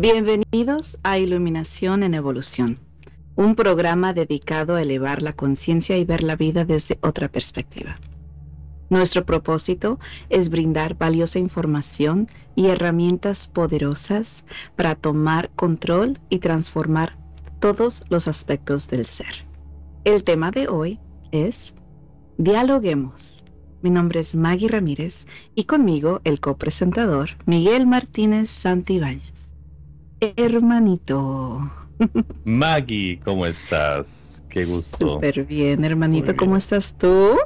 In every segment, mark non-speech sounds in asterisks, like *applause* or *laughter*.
Bienvenidos a Iluminación en Evolución, un programa dedicado a elevar la conciencia y ver la vida desde otra perspectiva. Nuestro propósito es brindar valiosa información y herramientas poderosas para tomar control y transformar todos los aspectos del ser. El tema de hoy es Dialoguemos. Mi nombre es Maggie Ramírez y conmigo el copresentador Miguel Martínez Santibáñez. Hermanito. Maggie, ¿cómo estás? Qué gusto. Súper bien, hermanito. ¿Cómo estás tú?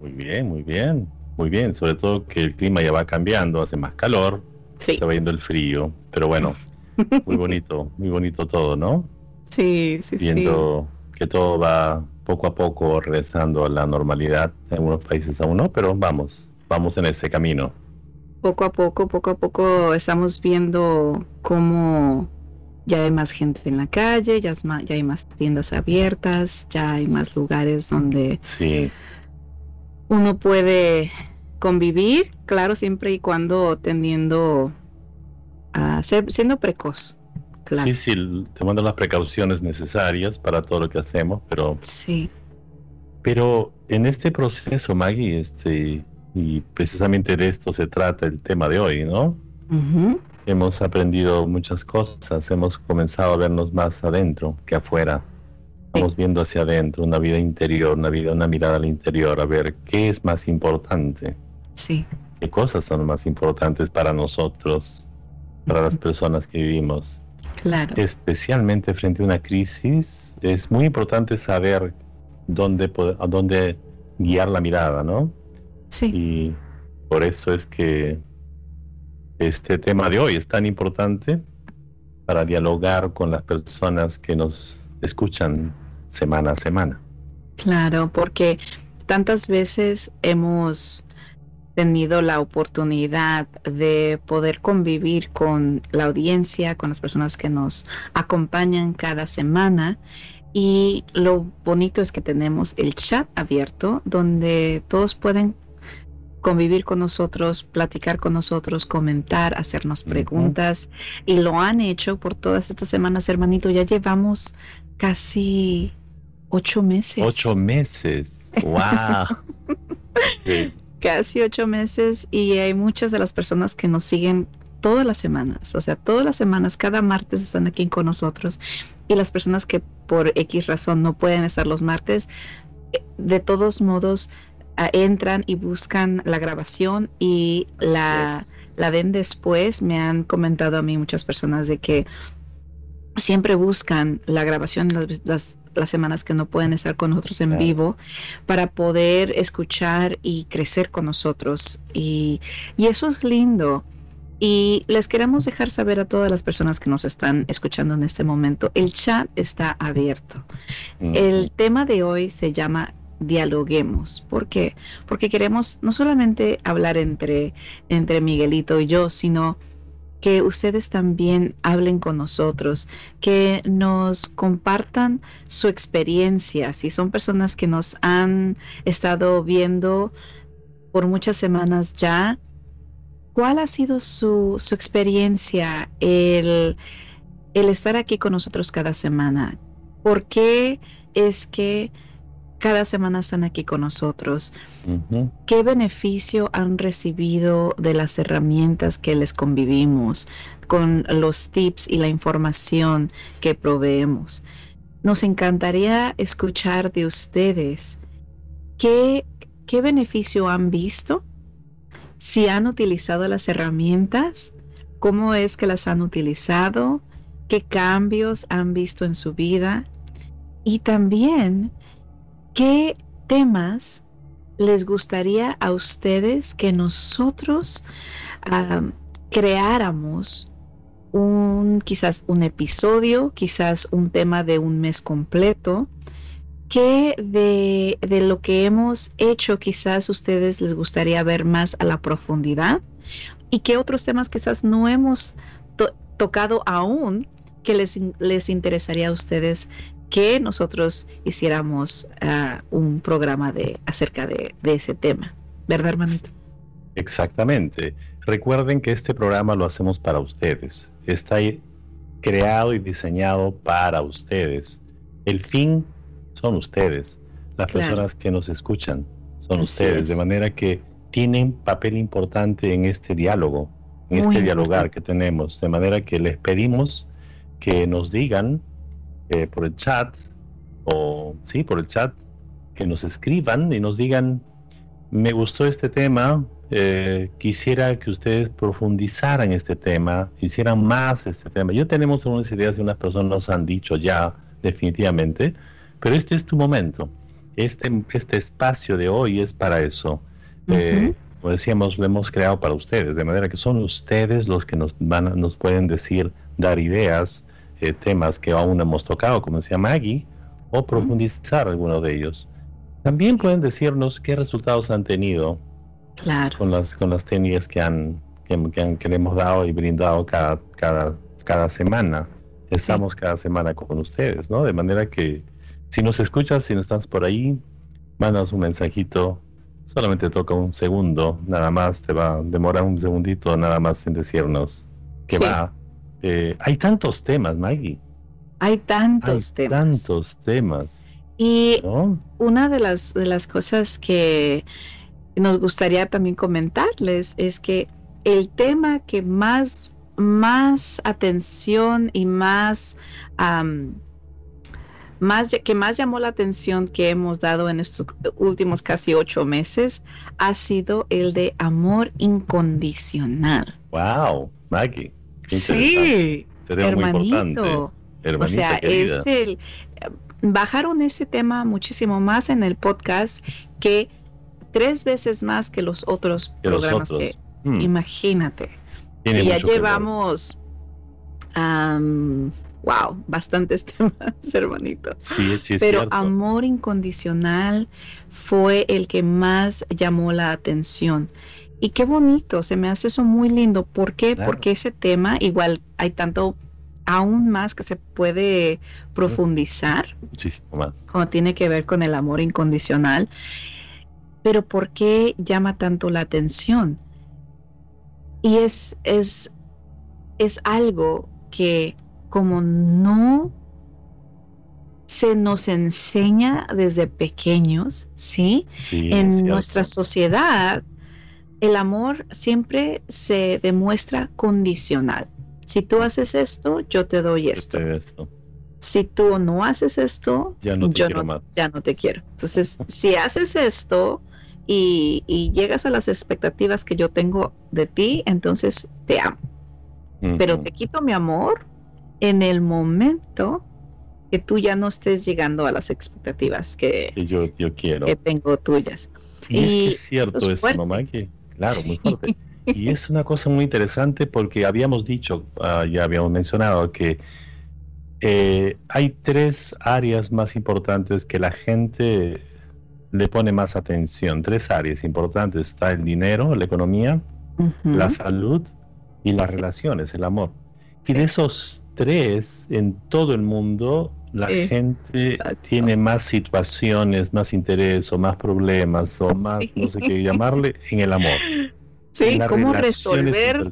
Muy bien, muy bien. Muy bien, sobre todo que el clima ya va cambiando, hace más calor, sí. está viendo el frío, pero bueno, muy bonito, muy bonito todo, ¿no? Sí, sí, Viendo que todo va poco a poco regresando a la normalidad, en algunos países aún no, pero vamos, vamos en ese camino poco a poco, poco a poco estamos viendo cómo ya hay más gente en la calle, ya, ya hay más tiendas abiertas, ya hay más lugares donde uno puede convivir, claro, siempre y cuando tendiendo a ser, siendo precoz. Claro. Sí, sí, tomando las precauciones necesarias para todo lo que hacemos, pero... Sí. Pero en este proceso, Maggie, este, y precisamente de esto se trata el tema de hoy, ¿no? Hemos aprendido muchas cosas, hemos comenzado a vernos más adentro que afuera. Estamos viendo hacia adentro, una vida interior, una vida, una mirada al interior, a ver qué es más importante. Sí. ¿Qué cosas son más importantes para nosotros, para las personas que vivimos? Claro. Especialmente frente a una crisis, es muy importante saber dónde, a dónde guiar la mirada, ¿no? Y por eso es que este tema de hoy es tan importante para dialogar con las personas que nos escuchan semana a semana. Claro, porque tantas veces hemos tenido la oportunidad de poder convivir con la audiencia, con las personas que nos acompañan cada semana. Y lo bonito es que tenemos el chat abierto donde todos pueden convivir con nosotros, platicar con nosotros, comentar, hacernos preguntas. Y lo han hecho por todas estas semanas, hermanito. Ya llevamos casi ocho meses. Ocho meses. ¡Wow! *laughs* Casi ocho meses y hay muchas de las personas que nos siguen todas las semanas, o sea, todas las semanas, cada martes están aquí con nosotros y las personas que por X razón no pueden estar los martes, eh, de todos modos entran y buscan la grabación y la, la ven después. Me han comentado a mí muchas personas de que siempre buscan la grabación las, las, las semanas que no pueden estar con nosotros en vivo para poder escuchar y crecer con nosotros. Y, y, eso es lindo. Y les queremos dejar saber a todas las personas que nos están escuchando en este momento, el chat está abierto. El tema de hoy se llama dialoguemos. ¿Por qué? Porque queremos no solamente hablar entre, entre Miguelito y yo, sino que ustedes también hablen con nosotros, que nos compartan su experiencia, si son personas que nos han estado viendo por muchas semanas ya, ¿cuál ha sido su, su experiencia, el, el estar aquí con nosotros cada semana? ¿Por qué es que cada semana están aquí con nosotros. ¿Qué beneficio han recibido de las herramientas que les convivimos, con los tips y la información que proveemos? Nos encantaría escuchar de ustedes qué, qué beneficio han visto, si han utilizado las herramientas, cómo es que las han utilizado, qué cambios han visto en su vida y también ¿Qué temas les gustaría a ustedes que nosotros creáramos un quizás un episodio, quizás un tema de un mes completo? ¿Qué de, de lo que hemos hecho quizás ustedes les gustaría ver más a la profundidad? ¿Y qué otros temas quizás no hemos tocado aún que les, les interesaría a ustedes que nosotros hiciéramos ah, un programa de, acerca de, ese tema. ¿Verdad, hermanito? Exactamente. Recuerden que este programa lo hacemos para ustedes. Está creado y diseñado para ustedes. El fin son ustedes, las personas que nos escuchan son ustedes, de manera que tienen papel importante en este diálogo, en este dialogar que tenemos, de manera que les pedimos que nos digan eh, por el chat, o sí, por el chat, que nos escriban y nos digan, me gustó este tema, eh, quisiera que ustedes profundizaran este tema, hicieran más este tema. Yo tenemos algunas ideas y unas personas nos han dicho ya definitivamente, pero este es tu momento. Este, este espacio de hoy es para eso. Eh, como decíamos, lo hemos creado para ustedes, de manera que son ustedes los que nos, van, nos pueden decir, dar ideas, eh, temas que aún no hemos tocado, como decía Maggie, o profundizar alguno de ellos. También pueden decirnos qué resultados han tenido con las con las técnicas que han que, que, le hemos dado y brindado cada cada cada semana. Estamos cada semana con ustedes, ¿no? De manera que si nos escuchas, si no estás por ahí, mandas un mensajito. Solamente toca un segundo, nada más, te va a demorar un segundito, nada más en decirnos que va. Eh, hay tantos temas, Maggie. Hay tantos hay temas. Tantos temas. Y una de las, de las cosas que nos gustaría también comentarles es que el tema que más, más atención y más, más que más llamó la atención que hemos dado en estos últimos casi ocho meses ha sido el de amor incondicional. Wow, Maggie. Sí, hermanito. o sea, es el bajaron ese tema muchísimo más en el podcast que tres veces más que los otros programas que hmm. imagínate. y ya llevamos wow, bastantes *laughs* temas, hermanito. Sí, sí, Pero amor incondicional fue el que más llamó la atención. Y qué bonito, se me hace eso muy lindo. ¿Por qué? Porque ese tema, igual hay tanto aún más que se puede profundizar. Muchísimo más. Como tiene que ver con el amor incondicional. Pero ¿por qué llama tanto la atención? Y es, es, es algo que como no se nos enseña desde pequeños, ¿sí? en nuestra sociedad, el amor siempre se demuestra condicional. Si tú haces esto, yo te doy esto. Si tú no haces esto, ya no te yo quiero no, ya no te quiero. Entonces, si haces esto y, llegas a las expectativas que yo tengo de ti, entonces te amo. Pero te quito mi amor en el momento que tú ya no estés llegando a las expectativas que, yo, yo quiero. que tengo tuyas. Y, es, cierto eso, mamá, que claro, muy fuerte. Y es una cosa muy interesante porque habíamos dicho, ah, ya habíamos mencionado que eh, hay tres áreas más importantes que la gente le pone más atención. Tres áreas importantes. Está el dinero, la economía, la salud y las relaciones, el amor. Y de esos tres, en todo el mundo, la gente tiene más situaciones, más interés o más problemas o más, no sé qué *laughs* llamarle, en el amor. Sí, cómo resolver,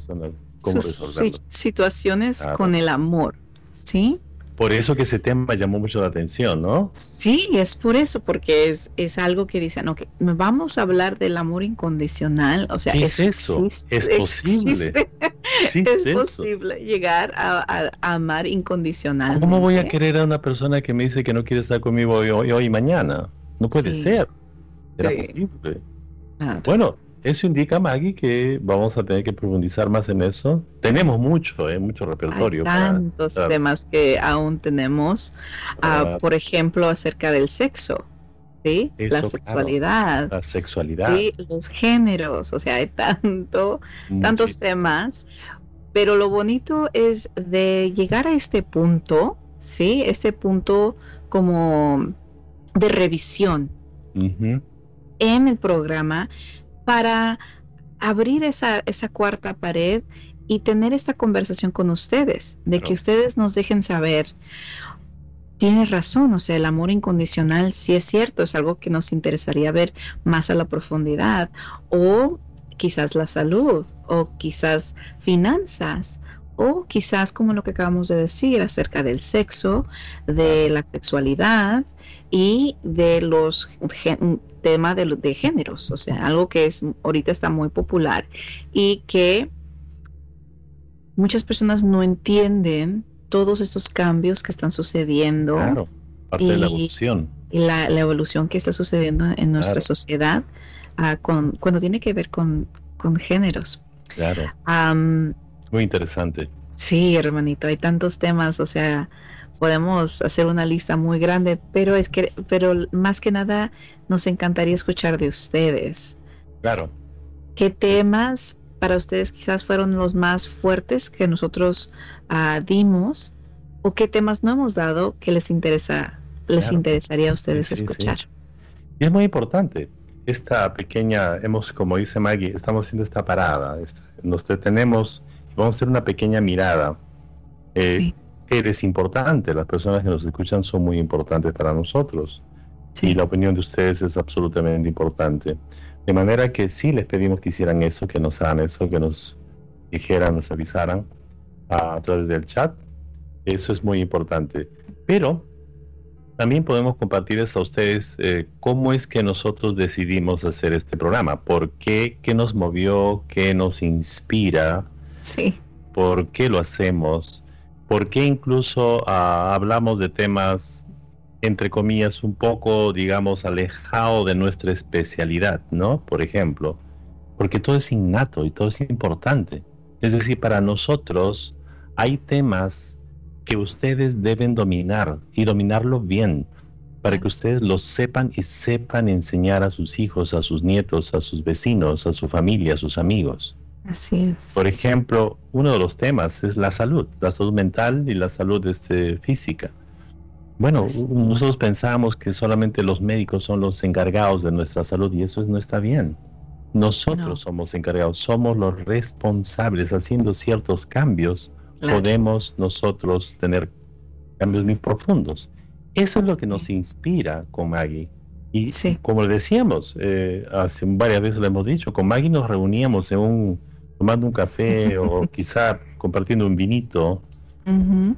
situaciones con el amor, ¿sí? Por eso que ese tema llamó mucho la atención, ¿no? Sí, es por eso, porque es, es algo que dicen, ok, vamos a hablar del amor incondicional, o sea, es eso, es posible. es *laughs* posible llegar a, amar incondicional. ¿Cómo voy a querer a una persona que me dice que no quiere estar conmigo hoy, hoy, y mañana? No puede ser. Era posible. Bueno, eso indica, Maggie, que vamos a tener que profundizar más en eso. Tenemos mucho, ¿eh? mucho repertorio. tantos temas que aún tenemos, ah, por ejemplo, acerca del sexo. ¿sí? la sexualidad. la sexualidad. ¿sí? Los géneros, o sea, hay tanto, tantos temas. Pero lo bonito es de llegar a este punto, ¿sí? Este punto como de revisión en el programa para abrir esa, esa cuarta pared y tener esta conversación con ustedes, de que ustedes nos dejen saber, tienes razón, o sea, el amor incondicional sí es cierto, es algo que nos interesaría ver más a la profundidad, o quizás la salud, o quizás finanzas, o quizás como lo que acabamos de decir acerca del sexo, de la sexualidad y de los temas de, de géneros, o sea, algo que es ahorita está muy popular y que muchas personas no entienden todos estos cambios que están sucediendo. Claro, parte y, de la evolución. Y la, evolución que está sucediendo en nuestra sociedad uh, con, cuando tiene que ver con, con géneros. Claro. Muy interesante. Sí, hermanito, hay tantos temas, o sea, podemos hacer una lista muy grande, pero es que, pero más que nada nos encantaría escuchar de ustedes. Claro. ¿Qué temas para ustedes quizás fueron los más fuertes que nosotros uh, dimos o qué temas no hemos dado que les interesa les interesaría a ustedes escuchar. Y es muy importante. Esta pequeña, hemos, como dice Maggie, estamos haciendo esta parada. nos detenemos vamos a hacer una pequeña mirada. Eh, Eres importante, las personas que nos escuchan son muy importantes para nosotros. Y la opinión de ustedes es absolutamente importante. De manera que sí les pedimos que hicieran eso, que nos hagan eso, que nos dijeran, nos avisaran a, través del chat. Eso es muy importante. Pero también podemos compartirles a ustedes eh, cómo es que nosotros decidimos hacer este programa, por qué, qué nos movió, qué nos inspira, sí. por qué lo hacemos, por qué incluso ah, hablamos de temas entre comillas, un poco, digamos, alejado de nuestra especialidad, ¿no? Por ejemplo, porque todo es innato y todo es importante. Es decir, para nosotros hay temas que ustedes deben dominar y dominarlo bien, para que ustedes lo sepan y sepan enseñar a sus hijos, a sus nietos, a sus vecinos, a su familia, a sus amigos. Así es. Por ejemplo, uno de los temas es la salud, la salud mental y la salud este, física. Bueno, nosotros pensamos que solamente los médicos son los encargados de nuestra salud y eso no está bien. Nosotros somos encargados, somos los responsables. Haciendo ciertos cambios, podemos nosotros tener cambios muy profundos. Eso es lo que nos inspira con Maggie. Y como le decíamos, eh, hace varias veces lo hemos dicho, con Maggie nos reuníamos en un, tomando un café o *laughs* quizá compartiendo un vinito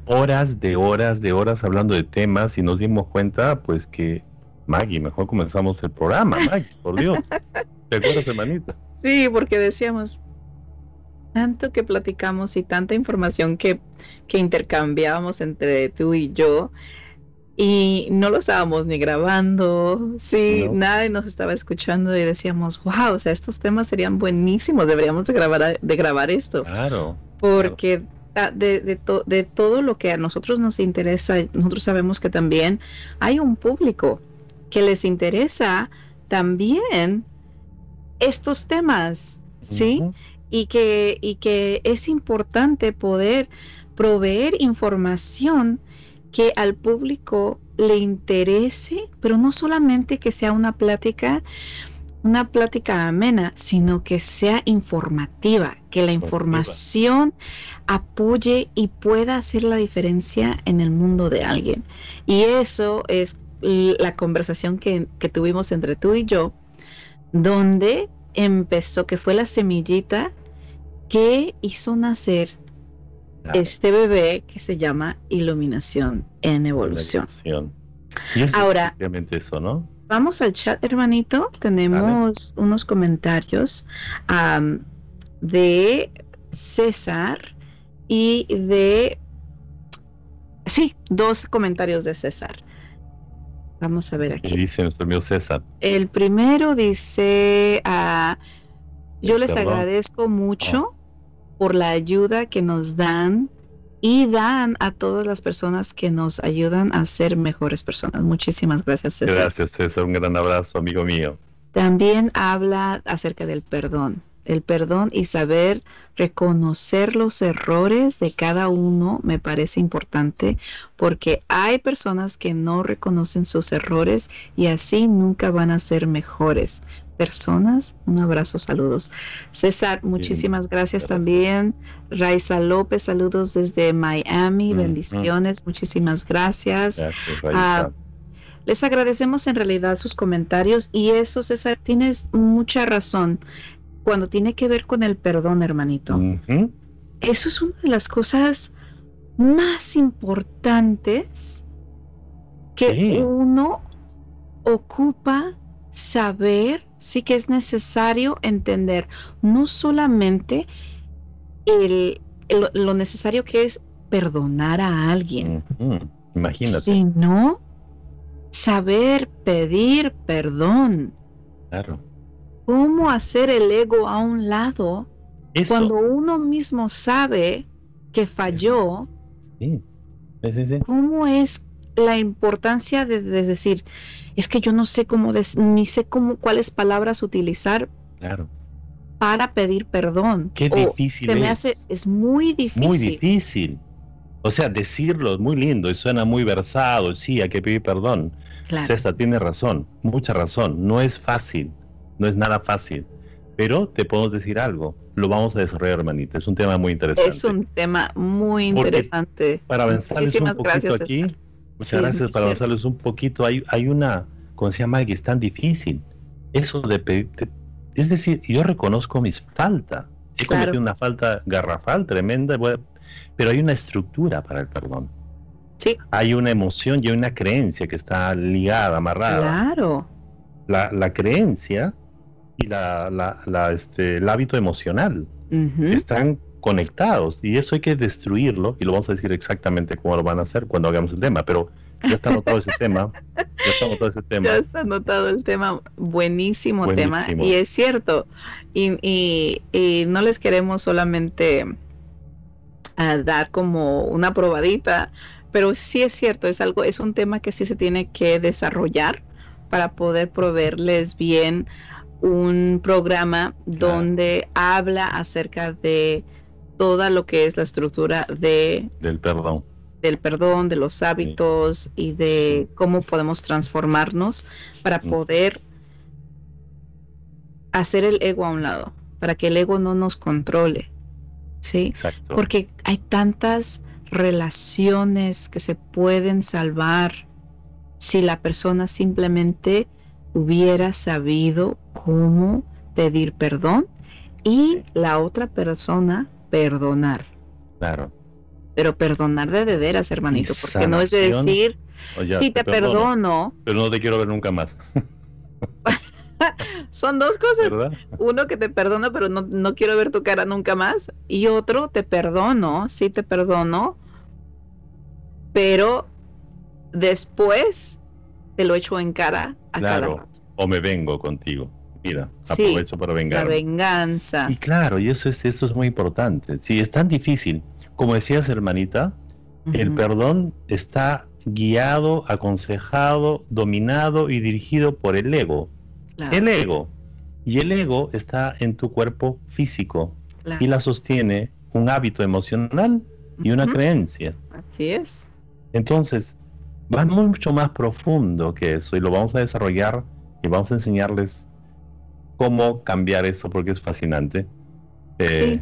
horas de horas de horas hablando de temas y nos dimos cuenta pues que Maggie, mejor comenzamos el programa, Maggie, por Dios. ¿Te acuerdas, hermanita? Sí, porque decíamos, tanto que platicamos y tanta información que, que intercambiábamos entre tú y yo, y no lo estábamos ni grabando, sí, nadie nos estaba escuchando y decíamos, wow, o sea, estos temas serían buenísimos, deberíamos de grabar, de grabar esto. Claro. Porque de, de, de, todo lo que a nosotros nos interesa, nosotros sabemos que también hay un público que les interesa también estos temas, ¿sí? y, que, y que es importante poder proveer información que al público le interese, pero no solamente que sea una plática una plática amena, sino que sea informativa, que la información apoye y pueda hacer la diferencia en el mundo de alguien. Y eso es la conversación que, tuvimos entre tú y yo, donde empezó, que fue la semillita que hizo nacer este bebé que se llama iluminación en evolución. Ahora, obviamente eso, ¿no? Vamos al chat, hermanito. Tenemos unos comentarios de César y de... Sí, dos comentarios de César. Vamos a ver aquí. ¿Qué dice nuestro amigo César? El primero dice, ah, yo les agradezco mucho. Por la ayuda que nos dan y dan a todas las personas que nos ayudan a ser mejores personas. Muchísimas gracias, César. Gracias, César. Un gran abrazo, amigo mío. También habla acerca del perdón. El perdón y saber reconocer los errores de cada uno me parece importante porque hay personas que no reconocen sus errores y así nunca van a ser mejores personas. Un abrazo, saludos. César, muchísimas gracias, también. Raiza López, saludos desde Miami, bendiciones, muchísimas gracias. Ah, les agradecemos en realidad sus comentarios y eso, César, tienes mucha razón cuando tiene que ver con el perdón, hermanito. eso es una de las cosas más importantes que uno ocupa saber, sí que es necesario entender, no solamente lo necesario que es perdonar a alguien, imagínate, sino saber pedir perdón. Claro. ¿Cómo hacer el ego a un lado cuando uno mismo sabe que falló? Sí. ¿Cómo es la importancia de, decir, es que yo no sé cómo, ni sé cómo, cuáles palabras utilizar claro. para pedir perdón? Qué difícil es. Me hace, es muy difícil. Muy difícil. O sea, decirlo es muy lindo y suena muy versado, sí, hay que pedir perdón. Claro. César tiene razón, mucha razón, no es fácil, no es nada fácil. Pero te puedo decir algo, lo vamos a desarrollar, hermanita, es un tema muy interesante. Es un tema muy interesante. para avanzarles un poquito aquí, muchas gracias, para avanzarles un poquito, hay, hay una, ¿cómo se llama? Que es tan difícil. Eso de, pedir, es decir, yo reconozco mis faltas. He cometido una falta garrafal, tremenda, pero hay una estructura para el perdón. Sí. Hay una emoción y hay una creencia que está ligada, amarrada. Claro. La, la creencia y la, la, este, el hábito emocional están conectados y eso hay que destruirlo y lo vamos a decir exactamente cómo lo van a hacer cuando hagamos el tema, pero ya está anotado ese tema. Ya está anotado ese tema. *laughs* Ya está anotado el tema. Buenísimo, tema. Y es cierto. Y, y, y no les queremos solamente a dar como una probadita, pero sí es cierto, es algo, es un tema que sí se tiene que desarrollar para poder proveerles bien un programa donde habla acerca de toda lo que es la estructura de del perdón. del perdón de los hábitos y de cómo podemos transformarnos para poder hacer el ego a un lado para que el ego no nos controle ¿sí? Porque hay tantas relaciones que se pueden salvar si la persona simplemente hubiera sabido cómo pedir perdón y la otra persona perdonar. Claro. Pero perdonar de de veras, hermanito, porque no es de decir, si te, perdono, Pero no te quiero ver nunca más. *laughs* Son dos cosas. Uno que te perdono, pero no, quiero ver tu cara nunca más. Y otro, te perdono, sí te perdono, pero después te lo echo en cara a claro, O me vengo contigo. Mira, aprovecho para vengar. La venganza. Y claro, y eso es, eso es muy importante. Si es tan difícil, como decías, hermanita, el perdón está guiado, aconsejado, dominado y dirigido por el ego. El ego. Y el ego está en tu cuerpo físico y la sostiene un hábito emocional y una creencia. Así es. Entonces, va mucho más profundo que eso y lo vamos a desarrollar y vamos a enseñarles cómo cambiar eso porque es fascinante. Eh,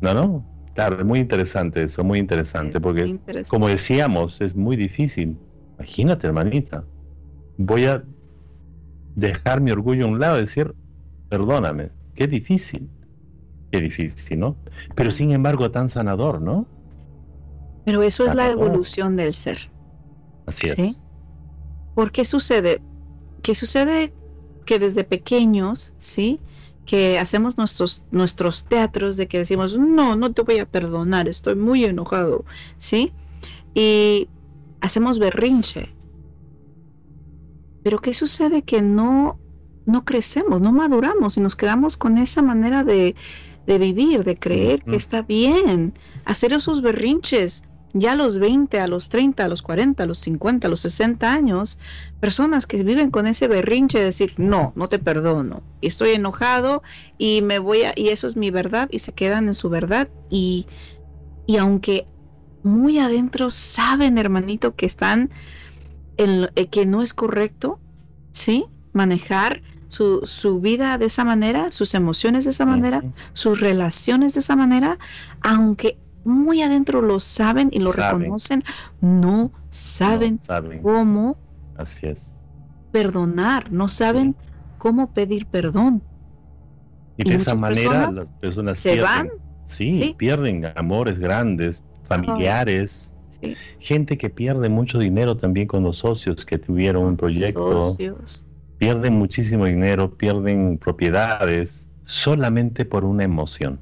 no, no, claro, es muy interesante eso, muy interesante porque como decíamos, es muy difícil. Imagínate, hermanita, voy a dejar mi orgullo a un lado y decir, perdóname, qué difícil, qué difícil, ¿no? Pero sin embargo tan sanador, ¿no? Pero eso es la evolución del ser. Así es. ¿Por qué sucede? Que sucede que desde pequeños, ¿sí? Que hacemos nuestros, nuestros teatros de que decimos, no, no te voy a perdonar, estoy muy enojado, ¿sí? Y hacemos berrinche, pero ¿qué sucede? Que no, no crecemos, no maduramos y nos quedamos con esa manera de, vivir, de creer que está bien hacer esos berrinches. Ya a los 20, a los 30, a los 40, a los 50, a los 60 años, personas que viven con ese berrinche de decir, no, no te perdono, estoy enojado y me voy a, y eso es mi verdad, y se quedan en su verdad, y, y aunque muy adentro saben, hermanito, que están el, eh, que no es correcto, ¿sí? Manejar su, su, vida de esa manera, sus emociones de esa manera, sus relaciones de esa manera, aunque muy adentro lo saben y lo reconocen, no saben, cómo Así es. perdonar, no saben cómo pedir perdón. Y, de esa manera las personas se van, Sí, pierden amores grandes, familiares. Gente que pierde mucho dinero también con los socios que tuvieron un proyecto. Pierden muchísimo dinero, pierden propiedades solamente por una emoción.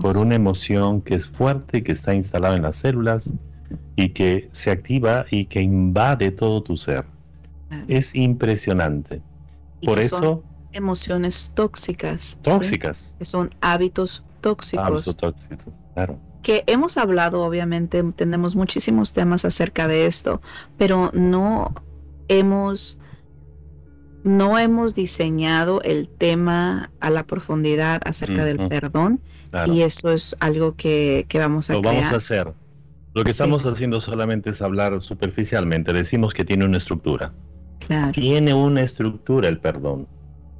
Por una emoción que es fuerte, que está instalada en las células y que se activa y que invade todo tu ser. Es impresionante. por eso... emociones tóxicas. Tóxicas. Que son hábitos tóxicos. claro. Que hemos hablado, obviamente, tenemos muchísimos temas acerca de esto, pero no hemos no hemos diseñado el tema a la profundidad acerca del perdón y eso es algo que, vamos a Lo vamos a hacer. Lo que estamos haciendo solamente es hablar superficialmente. Decimos que tiene una estructura. Tiene una estructura el perdón.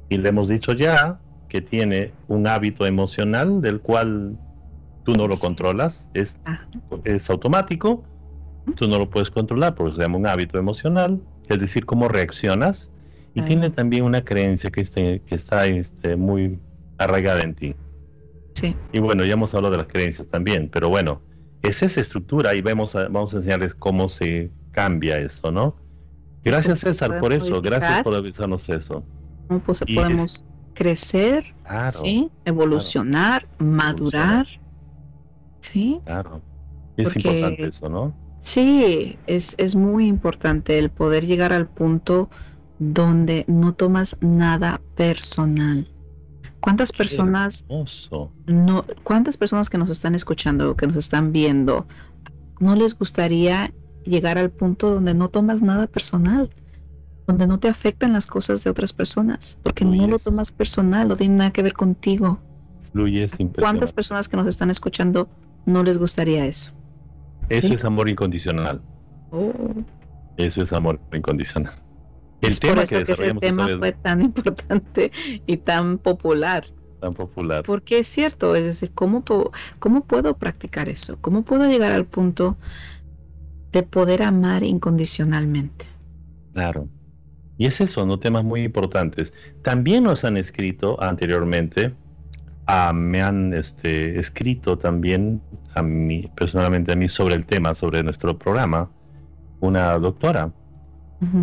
Y le hemos dicho ya que tiene un hábito emocional del cual tú no lo controlas, es, es automático, tú no lo puedes controlar porque se llama un hábito emocional, es decir, cómo reaccionas, y tiene también una creencia que, este, que está este, muy arraigada en ti. Sí. Y bueno, ya hemos hablado de las creencias también, pero bueno, es esa estructura y vemos vamos a enseñarles cómo se cambia eso, ¿no? Gracias César por eso, gracias por avisarnos eso. Pues, podemos crecer, ¿sí? evolucionar, madurar. ¿Sí? Claro. Es importante eso, ¿no? Sí, es, es muy importante el poder llegar al punto donde no tomas nada personal. ¿Cuántas personas no cuántas personas que nos están escuchando, que nos están viendo, no les gustaría llegar al punto donde no tomas nada personal? Donde no te afectan las cosas de otras personas, porque no lo tomas personal, no tiene nada que ver contigo. ¿Cuántas personas que nos están escuchando no les gustaría eso? Eso es amor incondicional. Oh. Eso es amor incondicional. El tema que, ese tema fue tan *laughs* importante y tan popular. Tan popular. Porque es cierto, es decir, ¿cómo, ¿cómo puedo practicar eso? ¿Cómo puedo llegar al punto de poder amar incondicionalmente? Claro. Y es eso, ¿no? Temas muy importantes. También nos han escrito anteriormente, ah, me han este, escrito también a mí, personalmente a mí, sobre el tema, sobre nuestro programa, una doctora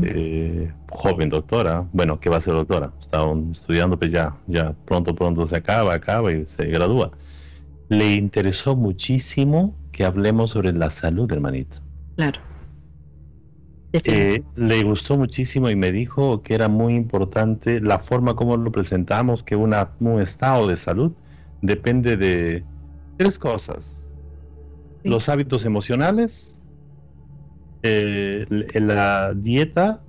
eh, joven doctora, bueno, que va a ser doctora, está estudiando, pues ya, ya pronto, pronto se acaba, acaba y se gradúa. Le interesó muchísimo que hablemos sobre la salud, hermanito. Claro. Eh, le gustó muchísimo y me dijo que era muy importante la forma como lo presentamos, que una, un estado de salud depende de tres cosas. Los hábitos emocionales, eh, la dieta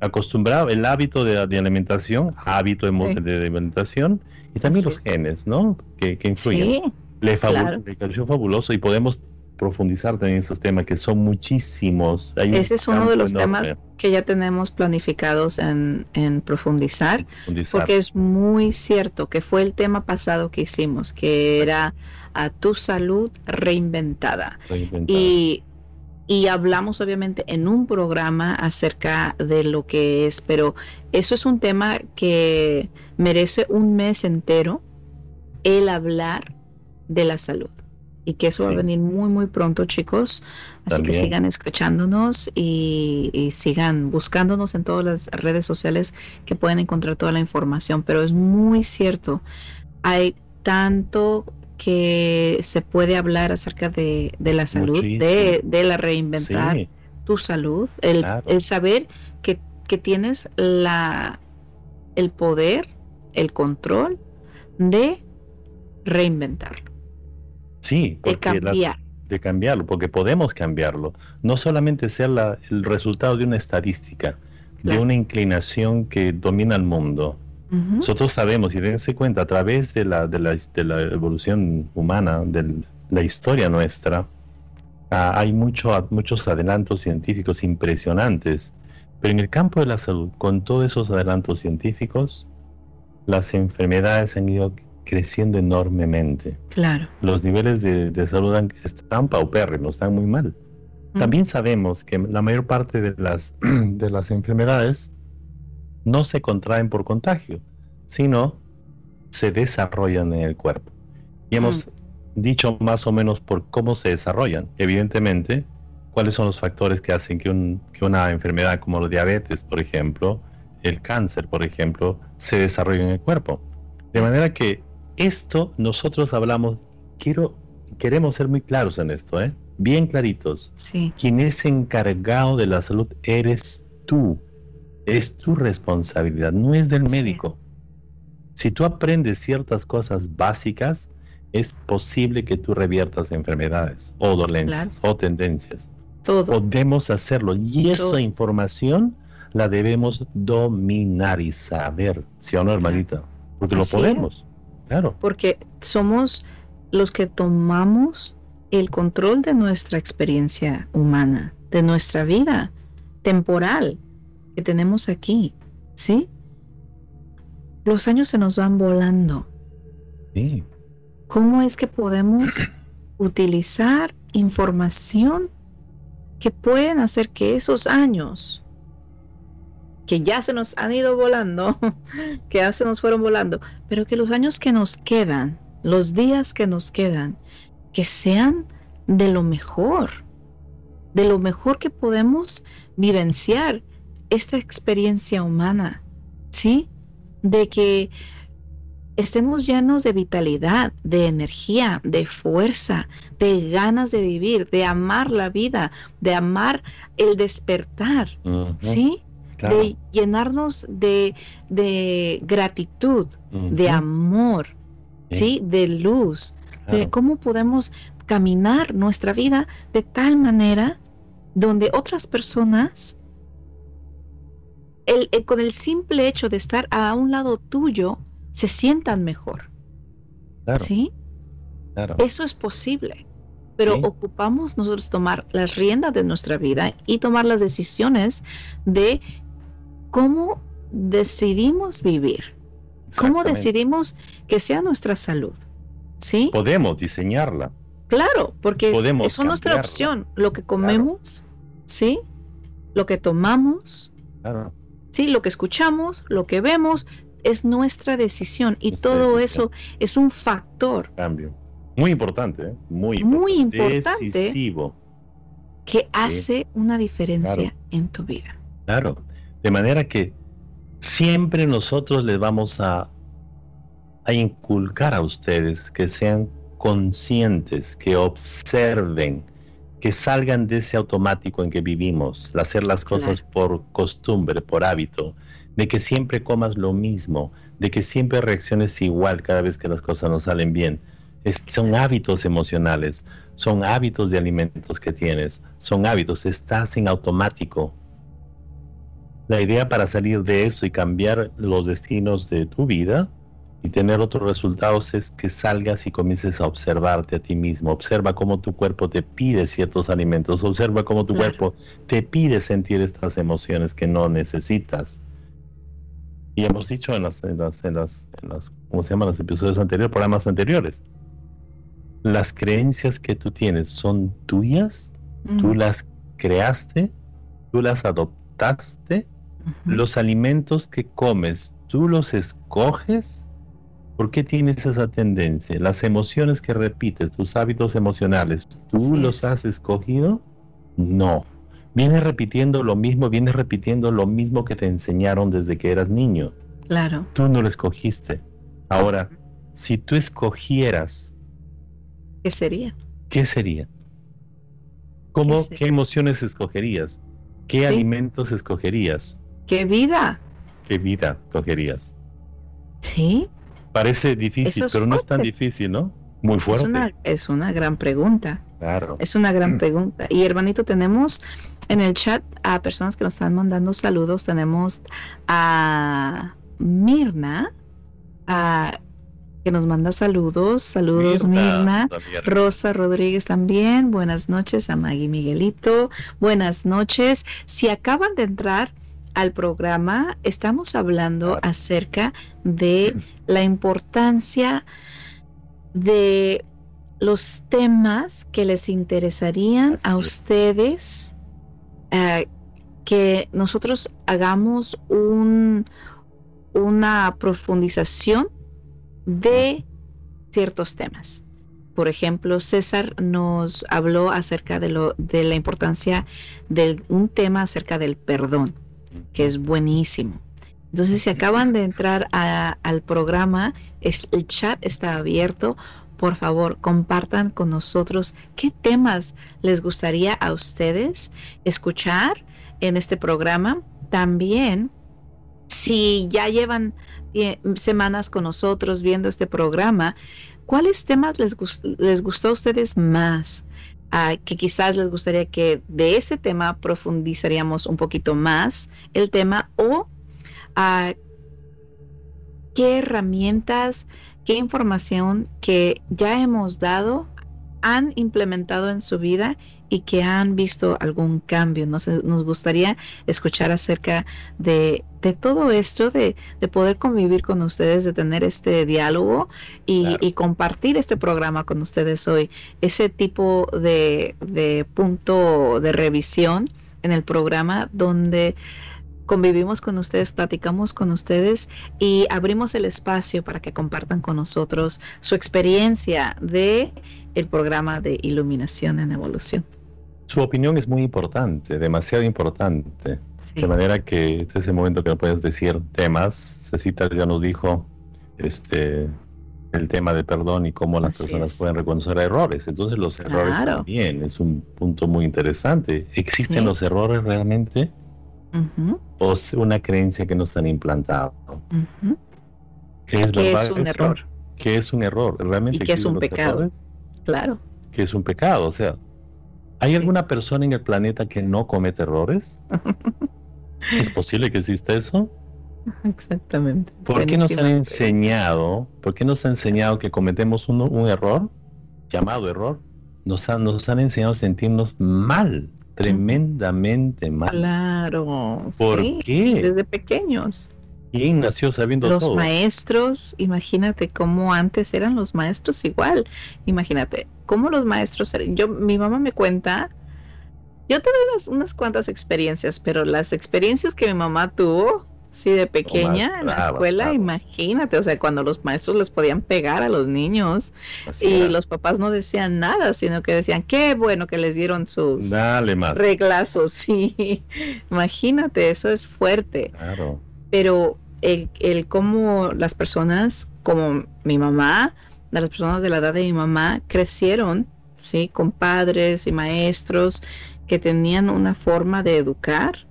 acostumbrada, el hábito de, alimentación, hábito de, alimentación y también los genes, ¿no? Que, influyen. le, pareció fabuloso y podemos profundizar en esos temas que son muchísimos. Ese es uno de los temas que ya tenemos planificados en, profundizar, porque es muy cierto que fue el tema pasado que hicimos, que era a tu salud reinventada. reinventada. Y y hablamos obviamente en un programa acerca de lo que es, pero eso es un tema que merece un mes entero el hablar de la salud. Y que eso va a venir muy muy pronto chicos. Así que sigan escuchándonos y, y, sigan buscándonos en todas las redes sociales que pueden encontrar toda la información. Pero es muy cierto hay tanto que se puede hablar acerca de, la salud, de, la reinventar tu salud, el, saber que, tienes la, el poder, el control de reinventarlo. Sí, de cambiar. de cambiarlo, porque podemos cambiarlo. No solamente ser la, el resultado de una estadística, de una inclinación que domina el mundo, nosotros sabemos y dense cuenta a través de la, de la, de la evolución humana, de la historia nuestra, ah, hay mucho, muchos adelantos científicos impresionantes. Pero en el campo de la salud, con todos esos adelantos científicos, las enfermedades han ido creciendo enormemente. Claro. Los niveles de, de salud están paupérrimos, están muy mal. También sabemos que la mayor parte de las, *clears throat* de las enfermedades no se contraen por contagio, sino se desarrollan en el cuerpo. Y hemos, dicho más o menos por cómo se desarrollan. Evidentemente, cuáles son los factores que hacen que, una enfermedad como la diabetes, por ejemplo, el cáncer, por ejemplo, se desarrolle en el cuerpo. De manera que esto nosotros hablamos, quiero, queremos ser muy claros en esto, ¿eh? bien claritos. Sí. Quien es encargado de la salud eres tú. Es tu responsabilidad, no es del médico. Si tú aprendes ciertas cosas básicas, es posible que tú reviertas enfermedades o dolencias o tendencias. Todo. Podemos hacerlo y esa información la debemos dominar y saber, ¿sí o no, hermanita? Porque lo podemos. Claro. Porque somos los que tomamos el control de nuestra experiencia humana, de nuestra vida temporal que tenemos aquí, ¿sí? Los años se nos van volando. Sí. ¿Cómo es que podemos *clears throat* utilizar información que pueden hacer que esos años que ya se nos han ido volando, *laughs* que ya se nos fueron volando, pero que los años que nos quedan, los días que nos quedan, que sean de lo mejor, de lo mejor que podemos vivenciar esta experiencia humana, ¿sí? De que estemos llenos de vitalidad, de energía, de fuerza, de ganas de vivir, de amar la vida, de amar el despertar, ¿sí? De llenarnos de, gratitud, de amor, ¿sí? De luz, de cómo podemos caminar nuestra vida de tal manera donde otras personas, con el simple hecho de estar a un lado tuyo, se sientan mejor. ¿Sí? Eso es posible. Pero ocupamos nosotros tomar las riendas de nuestra vida y tomar las decisiones de cómo decidimos vivir, cómo decidimos que sea nuestra salud. ¿Sí? Podemos diseñarla. Claro, porque es, nuestra opción. Lo que comemos, ¿sí? Lo que tomamos, ¿sí? Lo que escuchamos, lo que vemos, es nuestra decisión y todo eso es un factor. Cambio. Muy importante, ¿eh? muy, importante, decisivo. Que hace una diferencia en tu vida. Claro. De manera que siempre nosotros les vamos a, a inculcar a ustedes que sean conscientes, que observen, que salgan de ese automático en que vivimos, hacer las cosas por costumbre, por hábito, de que siempre comas lo mismo, de que siempre reacciones igual cada vez que las cosas no salen bien. son hábitos emocionales, son hábitos de alimentos que tienes, son hábitos, estás en automático. La idea para salir de eso y cambiar los destinos de tu vida y tener otros resultados es que salgas y comiences a observarte a ti mismo. Observa cómo tu cuerpo te pide ciertos alimentos, observa cómo tu cuerpo te pide sentir estas emociones que no necesitas. Y hemos dicho en las, en las, en las, ¿cómo se llaman los episodios anteriores, programas anteriores? Las creencias que tú tienes son tuyas, tú las creaste, tú las adoptaste, los alimentos que comes, tú los escoges. ¿Por qué tienes esa tendencia? Las emociones que repites, tus hábitos emocionales, ¿tú los has escogido? No. Vienes repitiendo lo mismo, vienes repitiendo lo mismo que te enseñaron desde que eras niño. Claro. Tú no lo escogiste. Ahora, si tú escogieras... ¿Qué sería? ¿Qué sería? ¿Cómo, ¿Qué, emociones escogerías? ¿Qué alimentos escogerías? ¿Qué vida? ¿Qué vida escogerías? Sí. Parece difícil, pero no es tan difícil, ¿no? Muy fuerte. Es una, gran pregunta. Claro. Es una gran pregunta. Y hermanito, tenemos en el chat a personas que nos están mandando saludos. Tenemos a Mirna, que nos manda saludos. Saludos, Mirna. Rosa Rodríguez también. Buenas noches a Maggie Miguelito. Buenas noches. Si acaban de entrar al programa, estamos hablando acerca de la importancia de los temas que les interesarían a ustedes eh, que nosotros hagamos un, una profundización de ciertos temas. por ejemplo, César nos habló acerca de, lo, de la importancia de un tema acerca del perdón, que es buenísimo. Entonces, si acaban de entrar al programa, el chat está abierto. Por favor, compartan con nosotros qué temas les gustaría a ustedes escuchar en este programa. También, si ya llevan eh, semanas con nosotros viendo este programa, ¿cuáles temas les, les gustó a ustedes más? Que quizás les gustaría que de ese tema profundizaríamos un poquito más el tema o qué herramientas, qué información que ya hemos dado han implementado en su vida y que han visto algún cambio. Nos, nos gustaría escuchar acerca de, todo esto, de, poder convivir con ustedes, de tener este diálogo y, compartir este programa con ustedes hoy. Ese tipo de, de punto de revisión en el programa donde convivimos con ustedes, platicamos con ustedes y abrimos el espacio para que compartan con nosotros su experiencia de el programa de iluminación en evolución. Su opinión es muy importante, demasiado importante. De manera que este es el momento que no puedes decir temas. Cecita ya nos dijo este el tema de perdón y cómo las personas pueden reconocer errores. Entonces los errores también es un punto muy interesante. ¿Existen los errores realmente? o es una creencia que nos han implantado. ¿Qué es, un error? ¿Qué es un error? ¿Realmente ¿Y qué es un pecado? Claro. ¿Qué es un pecado? O sea, ¿hay alguna persona en el planeta que no comete errores? *laughs* ¿Es posible que exista eso? Exactamente. ¿Por qué nos han enseñado, por qué nos han enseñado que cometemos un, un error, llamado error? Nos han, nos han enseñado a sentirnos mal tremendamente mal. Claro. ¿Por qué? Desde pequeños. ¿Quién nació sabiendo los todo? Los maestros, imagínate cómo antes eran los maestros igual. Imagínate, cómo los maestros eran. Yo, mi mamá me cuenta, yo tuve unas cuantas experiencias, pero las experiencias que mi mamá tuvo, Sí, de pequeña en la escuela, imagínate, o sea, cuando los maestros les podían pegar a los niños y los papás no decían nada, sino que decían, qué bueno que les dieron sus Dale reglazos, *laughs* sí, imagínate, eso es fuerte. Claro. Pero el, el cómo las personas, como mi mamá, las personas de la edad de mi mamá, crecieron, sí, con padres y maestros que tenían una forma de educar,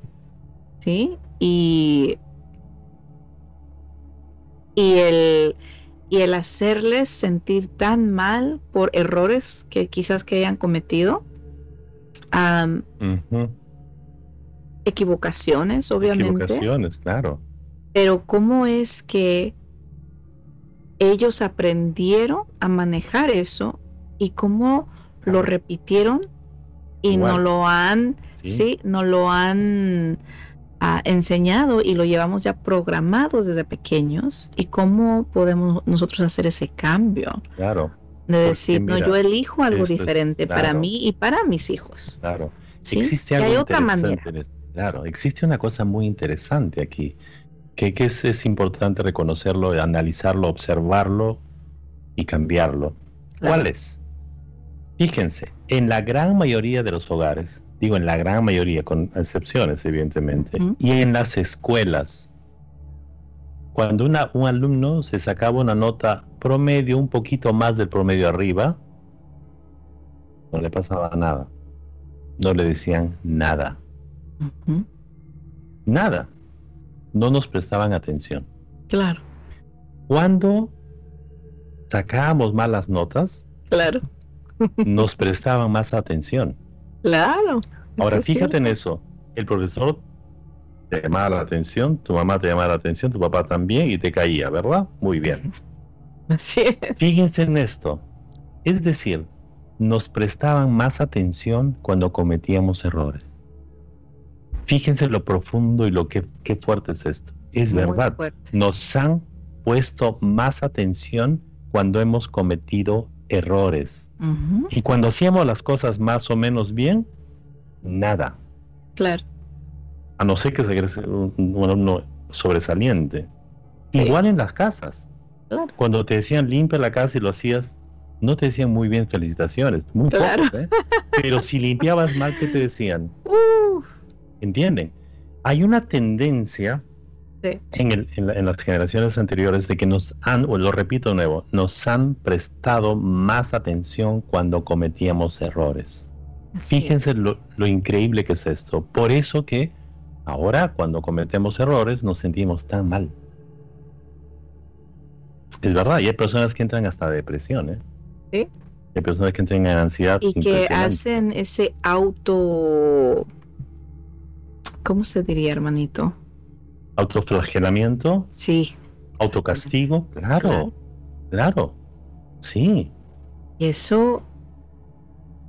sí, y y el, y el hacerles sentir tan mal por errores que quizás que hayan cometido. Equivocaciones, obviamente. Equivocaciones, claro. Pero cómo es que ellos aprendieron a manejar eso y cómo lo repitieron y no lo han, sí, no lo han enseñado y lo llevamos ya programado desde pequeños y cómo podemos nosotros hacer ese cambio. Claro. De decir, no, yo elijo algo diferente para mí y para mis hijos. Claro. Existe algo hay otra manera. Claro, existe una cosa muy interesante aquí, que, que es, es, importante reconocerlo, analizarlo, observarlo y cambiarlo. ¿Cuál es? Fíjense, en la gran mayoría de los hogares, digo en la gran mayoría, con excepciones evidentemente, y en las escuelas. Cuando una, un alumno se sacaba una nota promedio, un poquito más del promedio arriba, no le pasaba nada. No le decían nada. Nada. No nos prestaban atención. Claro. Cuando sacábamos malas notas, claro. nos prestaban más atención. Claro. Ahora fíjate en eso. El profesor te llamaba la atención, tu mamá te llamaba la atención, tu papá también y te caía, ¿verdad? Muy bien. Así es. Fíjense en esto. Es decir, nos prestaban más atención cuando cometíamos errores. Fíjense lo profundo y lo que qué fuerte es esto. Es verdad. Nos han puesto más atención cuando hemos cometido errores. Y cuando hacíamos las cosas más o menos bien, nada. Claro. A no ser que se un, un sobresaliente. Igual en las casas. Cuando te decían limpia la casa y lo hacías no te decían muy bien felicitaciones, muy claro. ¿eh? Pero si limpiabas mal, ¿qué te decían? *laughs* ¿Entienden? Hay una tendencia en, las generaciones anteriores de que nos han, o lo repito de nuevo, nos han prestado más atención cuando cometíamos errores. Fíjense lo, increíble que es esto. Por eso que ahora cuando cometemos errores nos sentimos tan mal. Es verdad, y hay personas que entran hasta depresión, ¿eh? Sí. Hay personas que entran en ansiedad. Y que hacen ese auto... ¿Cómo se diría, hermanito? Autoflagelamiento. Sí. Autocastigo. Claro, claro. Sí. Y eso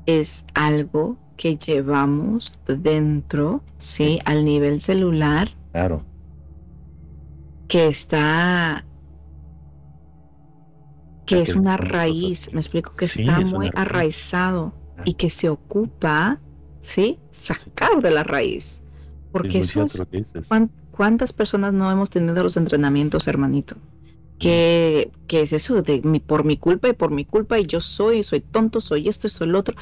es algo que llevamos dentro, ¿sí? Al nivel celular. Claro. Que está que es una raíz, me explico, que está muy arraizado y ah. que se ocupa, ¿sí? Sacar de la raíz. Porque eso es, ¿Cuántas personas no hemos tenido los entrenamientos, hermanito? ¿Qué, es eso de mi, por mi culpa y por mi culpa y yo soy, soy tonto, soy esto, soy el otro?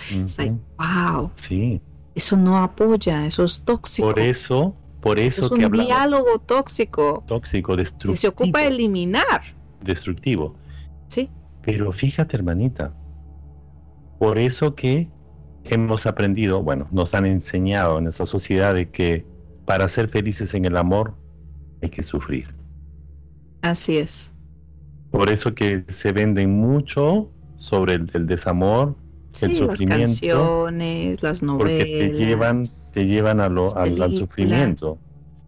wow. Sí. Eso no apoya, eso es tóxico. Por eso, por eso, es un diálogo tóxico. Tóxico, destructivo. Que se ocupa de eliminar. Destructivo. Sí. Pero fíjate, hermanita, por eso que hemos aprendido, bueno, nos han enseñado en esta sociedad de que para ser felices en el amor hay que sufrir. Así es. Por eso que se venden mucho sobre el, desamor, el sufrimiento. Las canciones, las novelas. Porque te llevan, te llevan a lo, al, sufrimiento.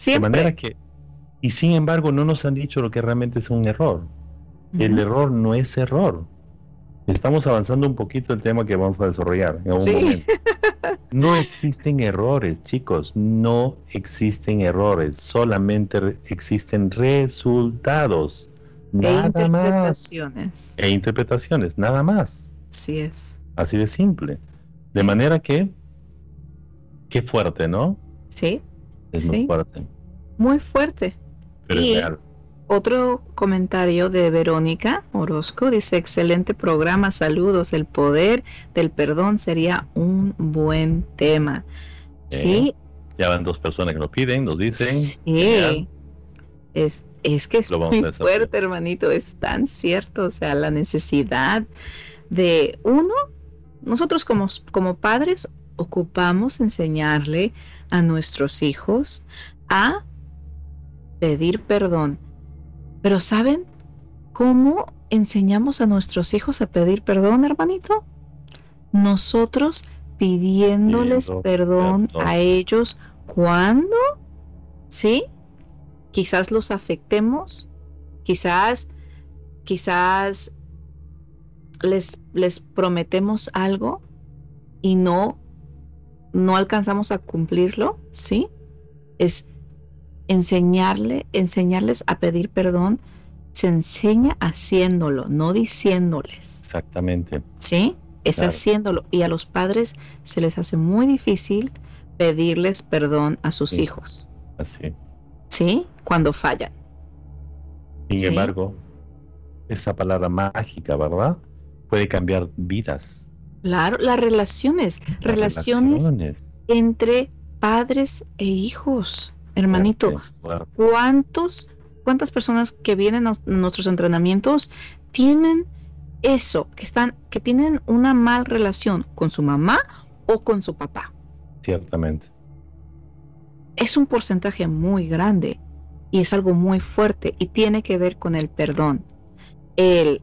De manera que, y sin embargo, no nos han dicho lo que realmente es un error. El error no es error. Estamos avanzando un poquito el tema que vamos a desarrollar en algún momento. *laughs* No existen errores, chicos, no existen errores, solamente existen resultados. E nada interpretaciones. Más. E interpretaciones, nada más. Así es. Así de simple. De manera que, qué fuerte, ¿no? Sí. Es muy fuerte. Muy fuerte. Pero es real. Otro comentario de Verónica Orozco dice, excelente programa, saludos, el poder del perdón sería un buen tema. sí. Ya van dos personas que lo piden, nos dicen. Sí. Es, es que es muy fuerte, hermanito, es tan cierto, o sea, la necesidad de uno, nosotros como, como padres ocupamos enseñarle a nuestros hijos a pedir perdón pero ¿saben cómo enseñamos a nuestros hijos a pedir perdón, hermanito? Nosotros pidiéndoles perdón, a ellos cuando, ¿sí? Quizás los afectemos, quizás, quizás les, les prometemos algo y no, no alcanzamos a cumplirlo, ¿sí? Es enseñarle, enseñarles a pedir perdón, se enseña haciéndolo, no diciéndoles. Exactamente. ¿Sí? Es haciéndolo. Y a los padres se les hace muy difícil pedirles perdón a sus hijos. Así. ¿Sí? Cuando fallan. Sin embargo, esa palabra mágica, ¿verdad? Puede cambiar vidas. Claro, las relaciones, relaciones, entre padres e hijos hermanito, ¿cuántos, cuántas personas que vienen a nuestros entrenamientos tienen eso, que están, que tienen una mal relación con su mamá o con su papá? Ciertamente. Es un porcentaje muy grande y es algo muy fuerte y tiene que ver con el perdón. El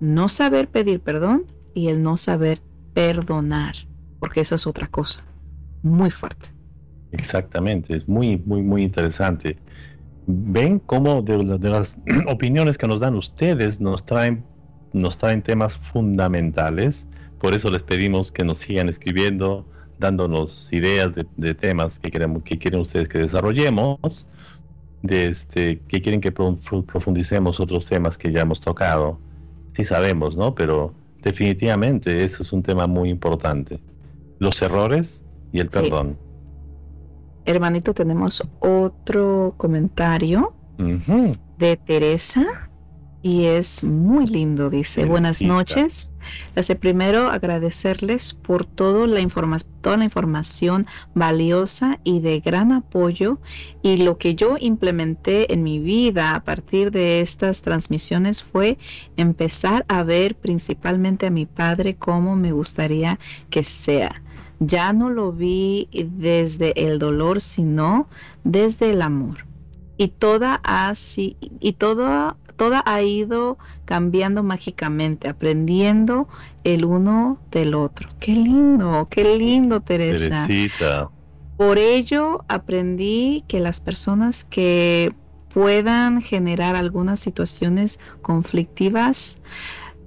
no saber pedir perdón y el no saber perdonar, porque eso es otra cosa muy fuerte. Exactamente, es muy, muy, muy interesante. Ven cómo de, las *clears throat* opiniones que nos dan ustedes nos traen, nos traen temas fundamentales. Por eso les pedimos que nos sigan escribiendo, dándonos ideas de, temas que, queremos, que quieren ustedes que desarrollemos, de este, que quieren que profundicemos otros temas que ya hemos tocado. Sí sabemos, ¿no? Pero definitivamente eso es un tema muy importante. Los errores y el perdón hermanito, tenemos otro comentario de Teresa. y es muy lindo, dice. Buenas noches. Hace primero agradecerles por todo la toda la información valiosa y de gran apoyo y lo que yo implementé en mi vida a partir de estas transmisiones fue empezar a ver principalmente a mi padre como me gustaría que sea. Ya no lo vi desde el dolor, sino desde el amor y toda así y todo toda ha ido cambiando mágicamente, aprendiendo el uno del otro. Qué lindo, qué lindo, Teresa. Por ello aprendí que las personas que puedan generar algunas situaciones conflictivas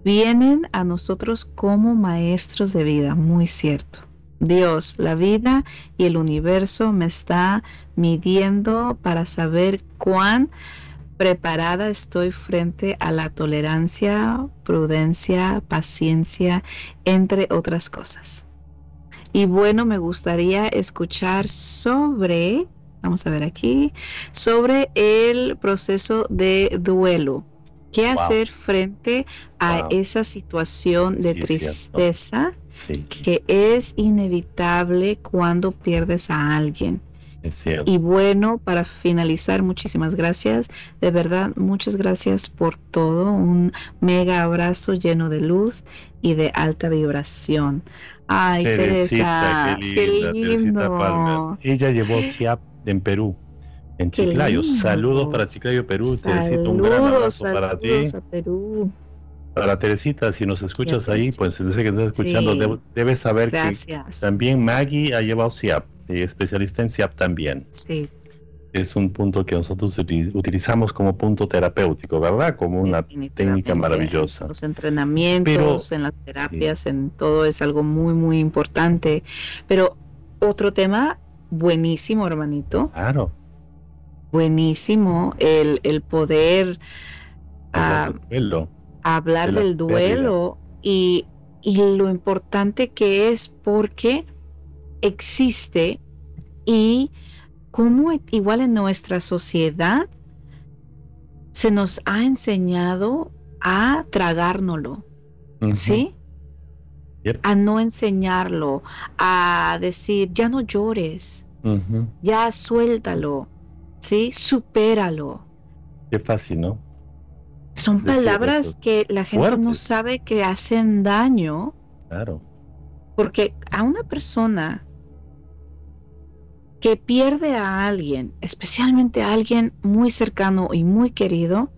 vienen a nosotros como maestros de vida, muy cierto. Dios, la vida y el universo me está midiendo para saber cuán preparada estoy frente a la tolerancia, prudencia, paciencia, entre otras cosas. Y bueno, me gustaría escuchar sobre, vamos a ver aquí, sobre el proceso de duelo. ¿Qué hacer frente a esa situación de tristeza que es inevitable cuando pierdes a alguien? Y bueno, para finalizar, muchísimas gracias. De verdad, muchas gracias por todo. Un mega abrazo lleno de luz y de alta vibración. Ay, Teresa, qué, lindo. Ella llevó SIAP en Perú, en Chiclayo. Saludos para Chiclayo, Perú. Teresita, un gran abrazo para ti. Perú. Para Teresita, si nos escuchas ahí, pues sé que estás escuchando, debes saber que también Maggie ha llevado SIAP especialista en SIAP también. Sí. Es un punto que nosotros utilizamos como punto terapéutico, ¿verdad? Como una técnica maravillosa. Los entrenamientos, en las terapias, en todo es algo muy, muy importante. Pero otro tema buenísimo, hermanito. Claro. Buenísimo el, el poder hablar del duelo, y, y lo importante que es porque existe y cómo igual en nuestra sociedad se nos ha enseñado a tragárnoslo, ¿sí? A no enseñarlo, a decir, ya no llores, ya suéltalo, ¿sí? Supéralo. Qué fácil, ¿no? Son palabras que la gente no sabe que hacen daño. Claro. Porque a una persona que pierde a alguien, especialmente a alguien muy cercano y muy querido,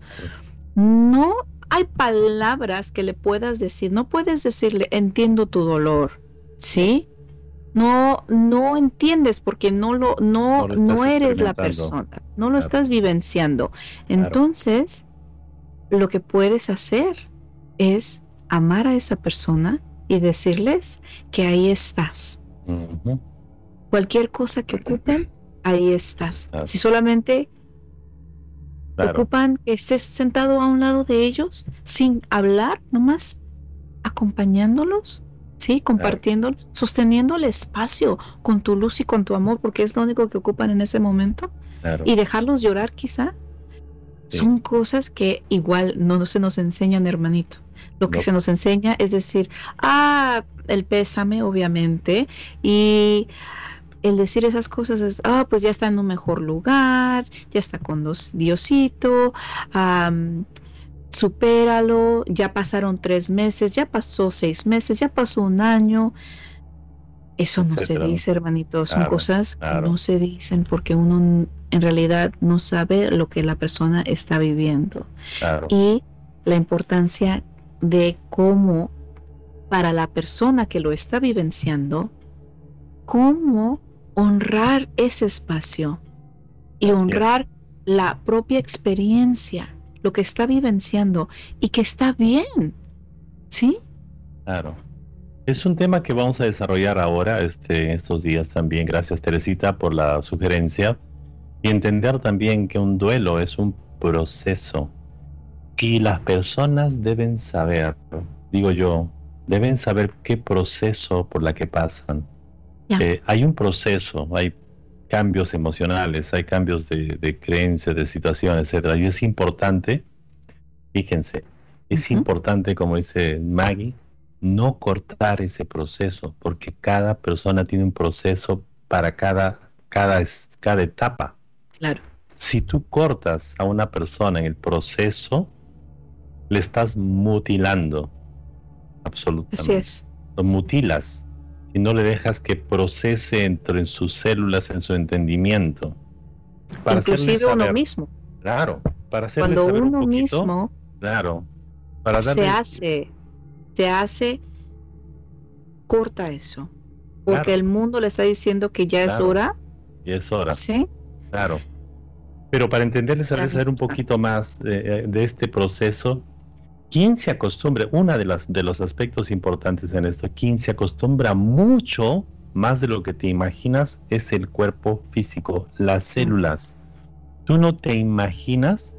no hay palabras que le puedas decir, no puedes decirle entiendo tu dolor, ¿sí? No no entiendes porque no lo no no, eres la persona, no lo estás vivenciando. Entonces, lo que puedes hacer es amar a esa persona y decirles que ahí estás. Cualquier cosa que ocupen, ahí estás. Si solamente ocupan que estés sentado a un lado de ellos, sin hablar, nomás acompañándolos, ¿sí? Compartiendo, sosteniendo el espacio con tu luz y con tu amor, porque es lo único que ocupan en ese momento. Y dejarlos llorar quizá. Son cosas que igual no se nos enseñan, hermanito. Lo que se nos enseña es decir, ah, el pésame, obviamente, y el decir esas cosas es, ah, pues ya está en un mejor lugar, ya está con Diosito, supéralo, ya pasaron tres meses, ya pasó seis meses, ya pasó un año. Eso no se dice, hermanito, son cosas que no se dicen porque uno en realidad no sabe lo que la persona está viviendo. Y la importancia de cómo para la persona que lo está vivenciando, cómo honrar ese espacio y honrar la propia experiencia, lo que está vivenciando y que está bien. ¿Sí? Claro. Es un tema que vamos a desarrollar ahora, este, estos días también. Gracias, Teresita, por la sugerencia. Y entender también que un duelo es un proceso. Y las personas deben saber, digo yo, deben saber qué proceso por la que pasan eh, hay un proceso, hay cambios emocionales, hay cambios de, creencias, de situaciones, etcétera, y es importante fíjense, es importante, como dice Maggie, no cortar ese proceso, porque cada persona tiene un proceso para cada, cada, cada etapa. Claro. Si tú cortas a una persona en el proceso, le estás mutilando. Absolutamente. Así es. Lo mutilas y no le dejas que procese entre en sus células, en su entendimiento. Para Inclusive uno mismo. Claro, para hacerle Cuando uno mismo claro, para se hace, se hace, corta eso. Porque el mundo le está diciendo que ya es hora. Y es hora. Sí. Claro. Pero para entenderles, a saber un poquito más de, de este proceso, ¿quién se acostumbra? Una de las de los aspectos importantes en esto, quien se acostumbra mucho más de lo que te imaginas es el cuerpo físico, las células. Tú no te imaginas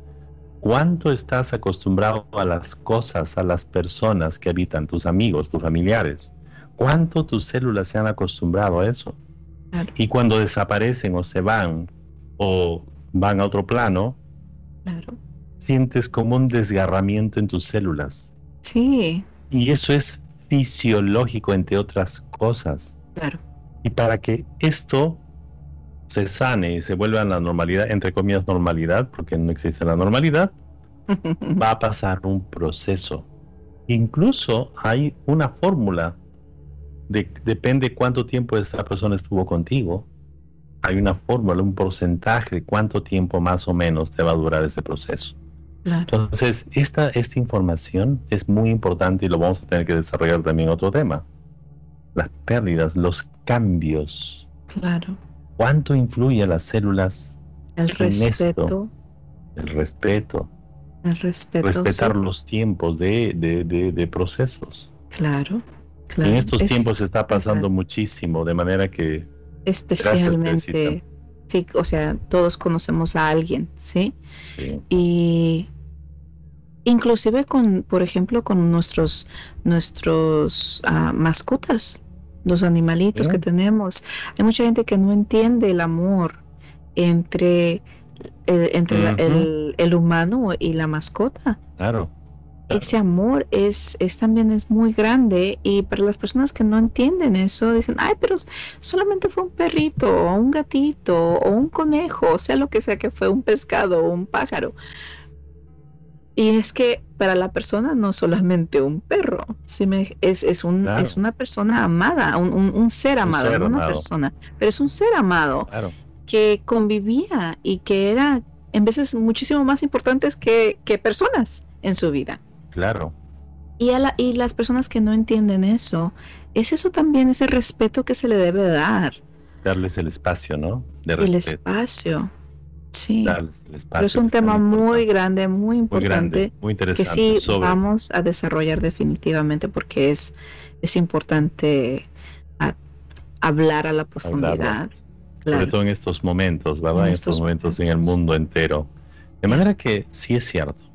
cuánto estás acostumbrado a las cosas, a las personas que habitan, tus amigos, tus familiares. ¿Cuánto tus células se han acostumbrado a eso? Y cuando desaparecen o se van o van a otro plano, sientes como un desgarramiento en tus células. Sí. Y eso es fisiológico, entre otras cosas. Claro. Y para que esto se sane y se vuelva a la normalidad, entre comillas normalidad, porque no existe la normalidad, *laughs* va a pasar un proceso. Incluso hay una fórmula, de, depende cuánto tiempo esta persona estuvo contigo, hay una fórmula, un porcentaje de cuánto tiempo más o menos te va a durar ese proceso. Entonces, esta, esta información es muy importante y lo vamos a tener que desarrollar también otro tema. Las pérdidas, los cambios. Claro. ¿Cuánto influye a las células? El respeto. El respeto. El respeto. Respetar los tiempos de, de, procesos. Claro, claro. En estos tiempos se está pasando muchísimo, de manera que especialmente, sí, o sea, todos conocemos a alguien, ¿sí? Y inclusive con, por ejemplo, con nuestros, nuestros uh, mascotas, los animalitos que tenemos. Hay mucha gente que no entiende el amor entre, eh, entre el, el, humano y la mascota. Claro ese amor es, es también es muy grande y para las personas que no entienden eso dicen, ay, pero solamente fue un perrito o un gatito o un conejo, o sea lo que sea que fue un pescado o un pájaro. Y es que para la persona no solamente un perro, me, es, es, un, es una persona amada, un, ser amado, no una persona, pero es un ser amado que convivía y que era en veces muchísimo más importantes que, que personas en su vida. Claro. Y, a la, y las personas que no entienden eso, es eso también ese respeto que se le debe dar. Darles el espacio, ¿no? el espacio. Sí. Pero es un tema muy grande, muy importante. Muy, interesante. Que sí vamos a desarrollar definitivamente porque es, es importante hablar a la profundidad. Sobre todo en estos momentos, ¿verdad? En, estos, momentos en el mundo entero. De manera que sí es cierto,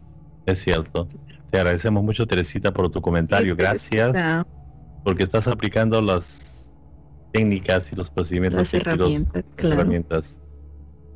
es cierto. Te agradecemos mucho, Teresita, por tu comentario. Gracias. Porque estás aplicando las técnicas y los procedimientos. Las herramientas. las herramientas.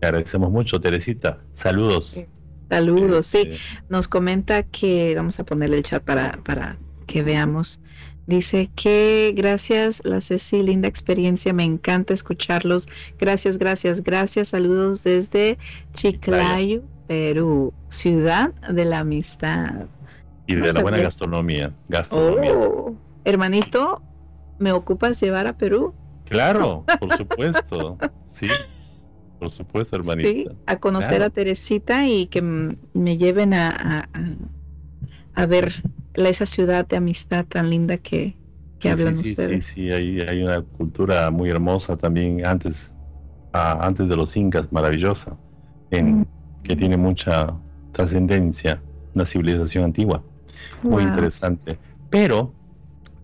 Te agradecemos mucho, Teresita. Saludos. Saludos, sí. Este, Nos comenta que, vamos a ponerle el chat para, para que veamos. Dice que gracias, la Ceci, linda experiencia, me encanta escucharlos. Gracias, gracias, gracias. Saludos desde Chiclayo, Perú, ciudad de la amistad. Y de la buena gastronomía. gastronomía. Oh, hermanito, ¿me ocupas llevar a Perú? Claro, por supuesto. sí, por supuesto, hermanito. Sí, a conocer a Teresita y que me lleven a, a, ver esa ciudad de amistad tan linda que, que hablan sí, ustedes. Sí, sí, hay, hay una cultura muy hermosa también antes, antes de los incas, maravillosa, en, mm. que tiene mucha trascendencia, una civilización antigua. Muy interesante. Pero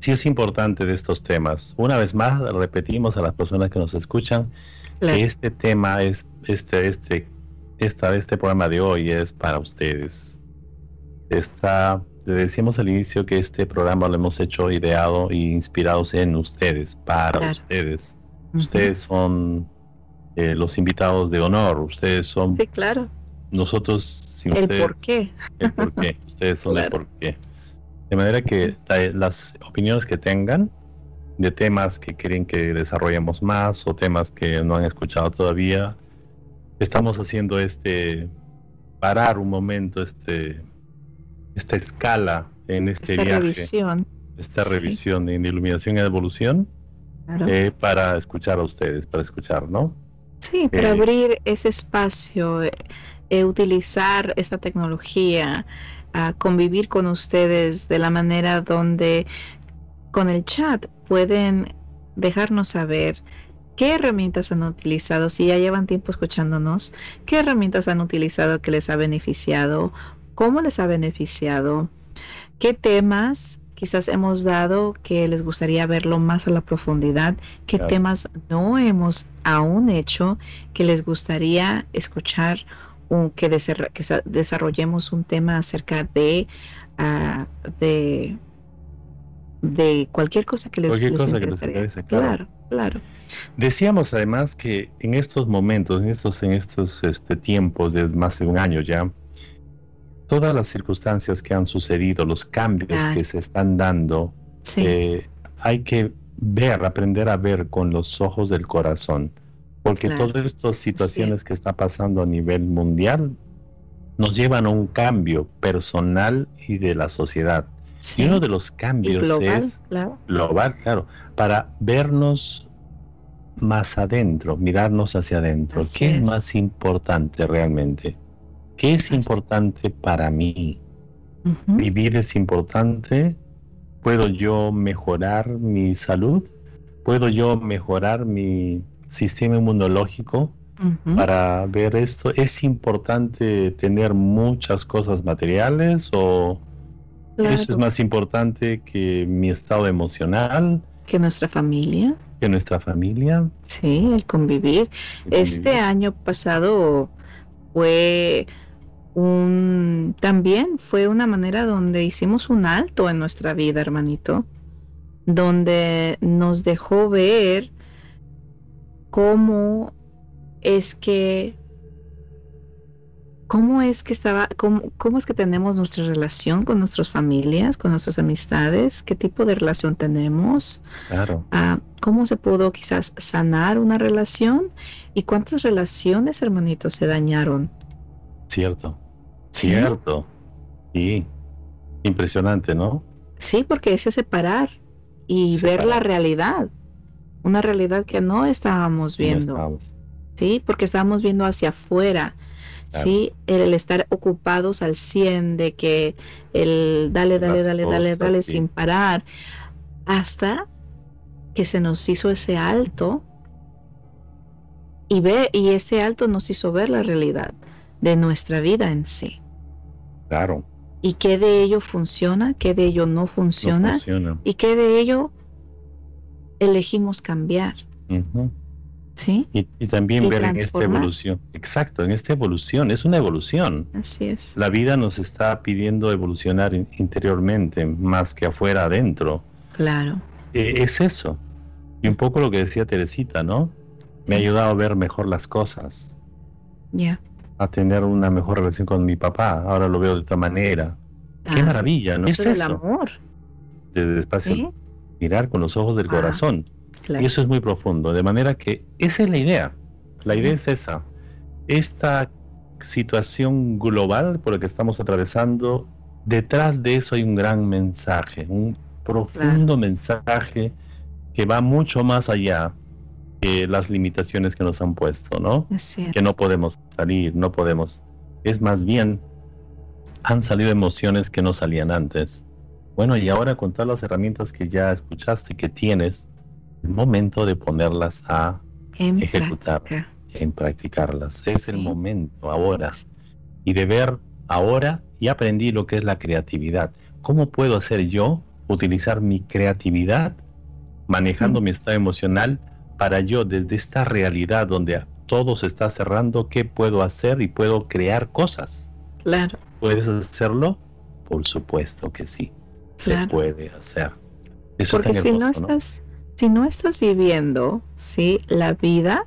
sí es importante de estos temas. Una vez más, repetimos a las personas que nos escuchan que este tema es, este, este, esta, este programa de hoy es para ustedes. Está, le decíamos al inicio que este programa lo hemos hecho ideado e inspirados en ustedes, para ustedes. Ustedes son eh, los invitados de honor, ustedes son sí, claro nosotros sin el por qué. El por qué. *laughs* Ustedes son el por qué. De manera que las opiniones que tengan de temas que quieren que desarrollemos más o temas que no han escuchado todavía, estamos haciendo este parar un momento este esta escala en este esta Revisión. Esta revisión en iluminación y evolución eh, para escuchar a ustedes, para escuchar, ¿no? Sí, para eh, abrir ese espacio, eh, utilizar esta tecnología, a convivir con ustedes de la manera donde con el chat pueden dejarnos saber qué herramientas han utilizado, si ya llevan tiempo escuchándonos, qué herramientas han utilizado que les ha beneficiado, cómo les ha beneficiado, qué temas quizás hemos dado que les gustaría verlo más a la profundidad, qué temas no hemos aún hecho que les gustaría escuchar que, desarrollemos un tema acerca de, uh, de, de cualquier cosa que les, cualquier cosa que les interese, claro. claro. Decíamos además que en estos momentos, en estos, en estos este, tiempos de más de un año ya, todas las circunstancias que han sucedido, los cambios que se están dando, eh, hay que ver, aprender a ver con los ojos del corazón porque todas estas situaciones que está pasando a nivel mundial nos llevan a un cambio personal y de la sociedad. Y uno de los cambios es global, claro, para vernos más adentro, mirarnos hacia adentro. ¿Qué es. más importante realmente? ¿Qué es importante para mí? ¿Vivir es importante? ¿Puedo yo mejorar mi salud? ¿Puedo yo mejorar mi sistema inmunológico para ver esto? ¿Es importante tener muchas cosas materiales o eso es más importante que mi estado emocional? Que nuestra familia. Que nuestra familia. Sí, el convivir. Este año pasado fue un también fue una manera donde hicimos un alto en nuestra vida, hermanito, donde nos dejó ver cómo es que cómo es que estaba, cómo, cómo, es que tenemos nuestra relación con nuestras familias, con nuestras amistades, qué tipo de relación tenemos, claro. Ah, cómo se pudo quizás sanar una relación y cuántas relaciones, hermanitos, se dañaron. Cierto, cierto. Y impresionante, ¿no? Sí, porque es separar y ver la realidad una realidad que no estábamos viendo. Sí, porque estábamos viendo hacia afuera. Sí, el, estar ocupados al 100 de que el dale, dale, dale, dale, dale sin parar, hasta que se nos hizo ese alto y ve y ese alto nos hizo ver la realidad de nuestra vida en sí. Claro. Y qué de ello funciona, qué de ello no funciona, no funciona. y qué de ello elegimos cambiar. ¿Sí? Y, también ver en esta evolución. Exacto, en esta evolución. Es una evolución. Así es. La vida nos está pidiendo evolucionar interiormente más que afuera adentro. Claro. E, es eso. Y un poco lo que decía Teresita, ¿no? Me ha ayudado a ver mejor las cosas. Ya. A tener una mejor relación con mi papá. Ahora lo veo de otra manera. Qué ah, maravilla, ¿no? Eso es el amor. Desde espacio mirar con los ojos del ah, corazón. Y eso es muy profundo. De manera que esa es la idea. La idea es esa. Esta situación global por la que estamos atravesando, detrás de eso hay un gran mensaje, un profundo mensaje que va mucho más allá que las limitaciones que nos han puesto, ¿no? Que no podemos salir, no podemos. Es más bien, han salido emociones que no salían antes. Bueno, y ahora con todas las herramientas que ya escuchaste que tienes, el momento de ponerlas a ejecutar, en practicarlas. Es el momento ahora. Y de ver ahora, y aprendí lo que es la creatividad. ¿Cómo puedo hacer yo utilizar mi creatividad manejando mi estado emocional para yo desde esta realidad donde todo se está cerrando, qué puedo hacer y puedo crear cosas? Claro. ¿Puedes hacerlo? Por supuesto que sí se puede hacer. Porque si no estás, si no estás viviendo, sí, la vida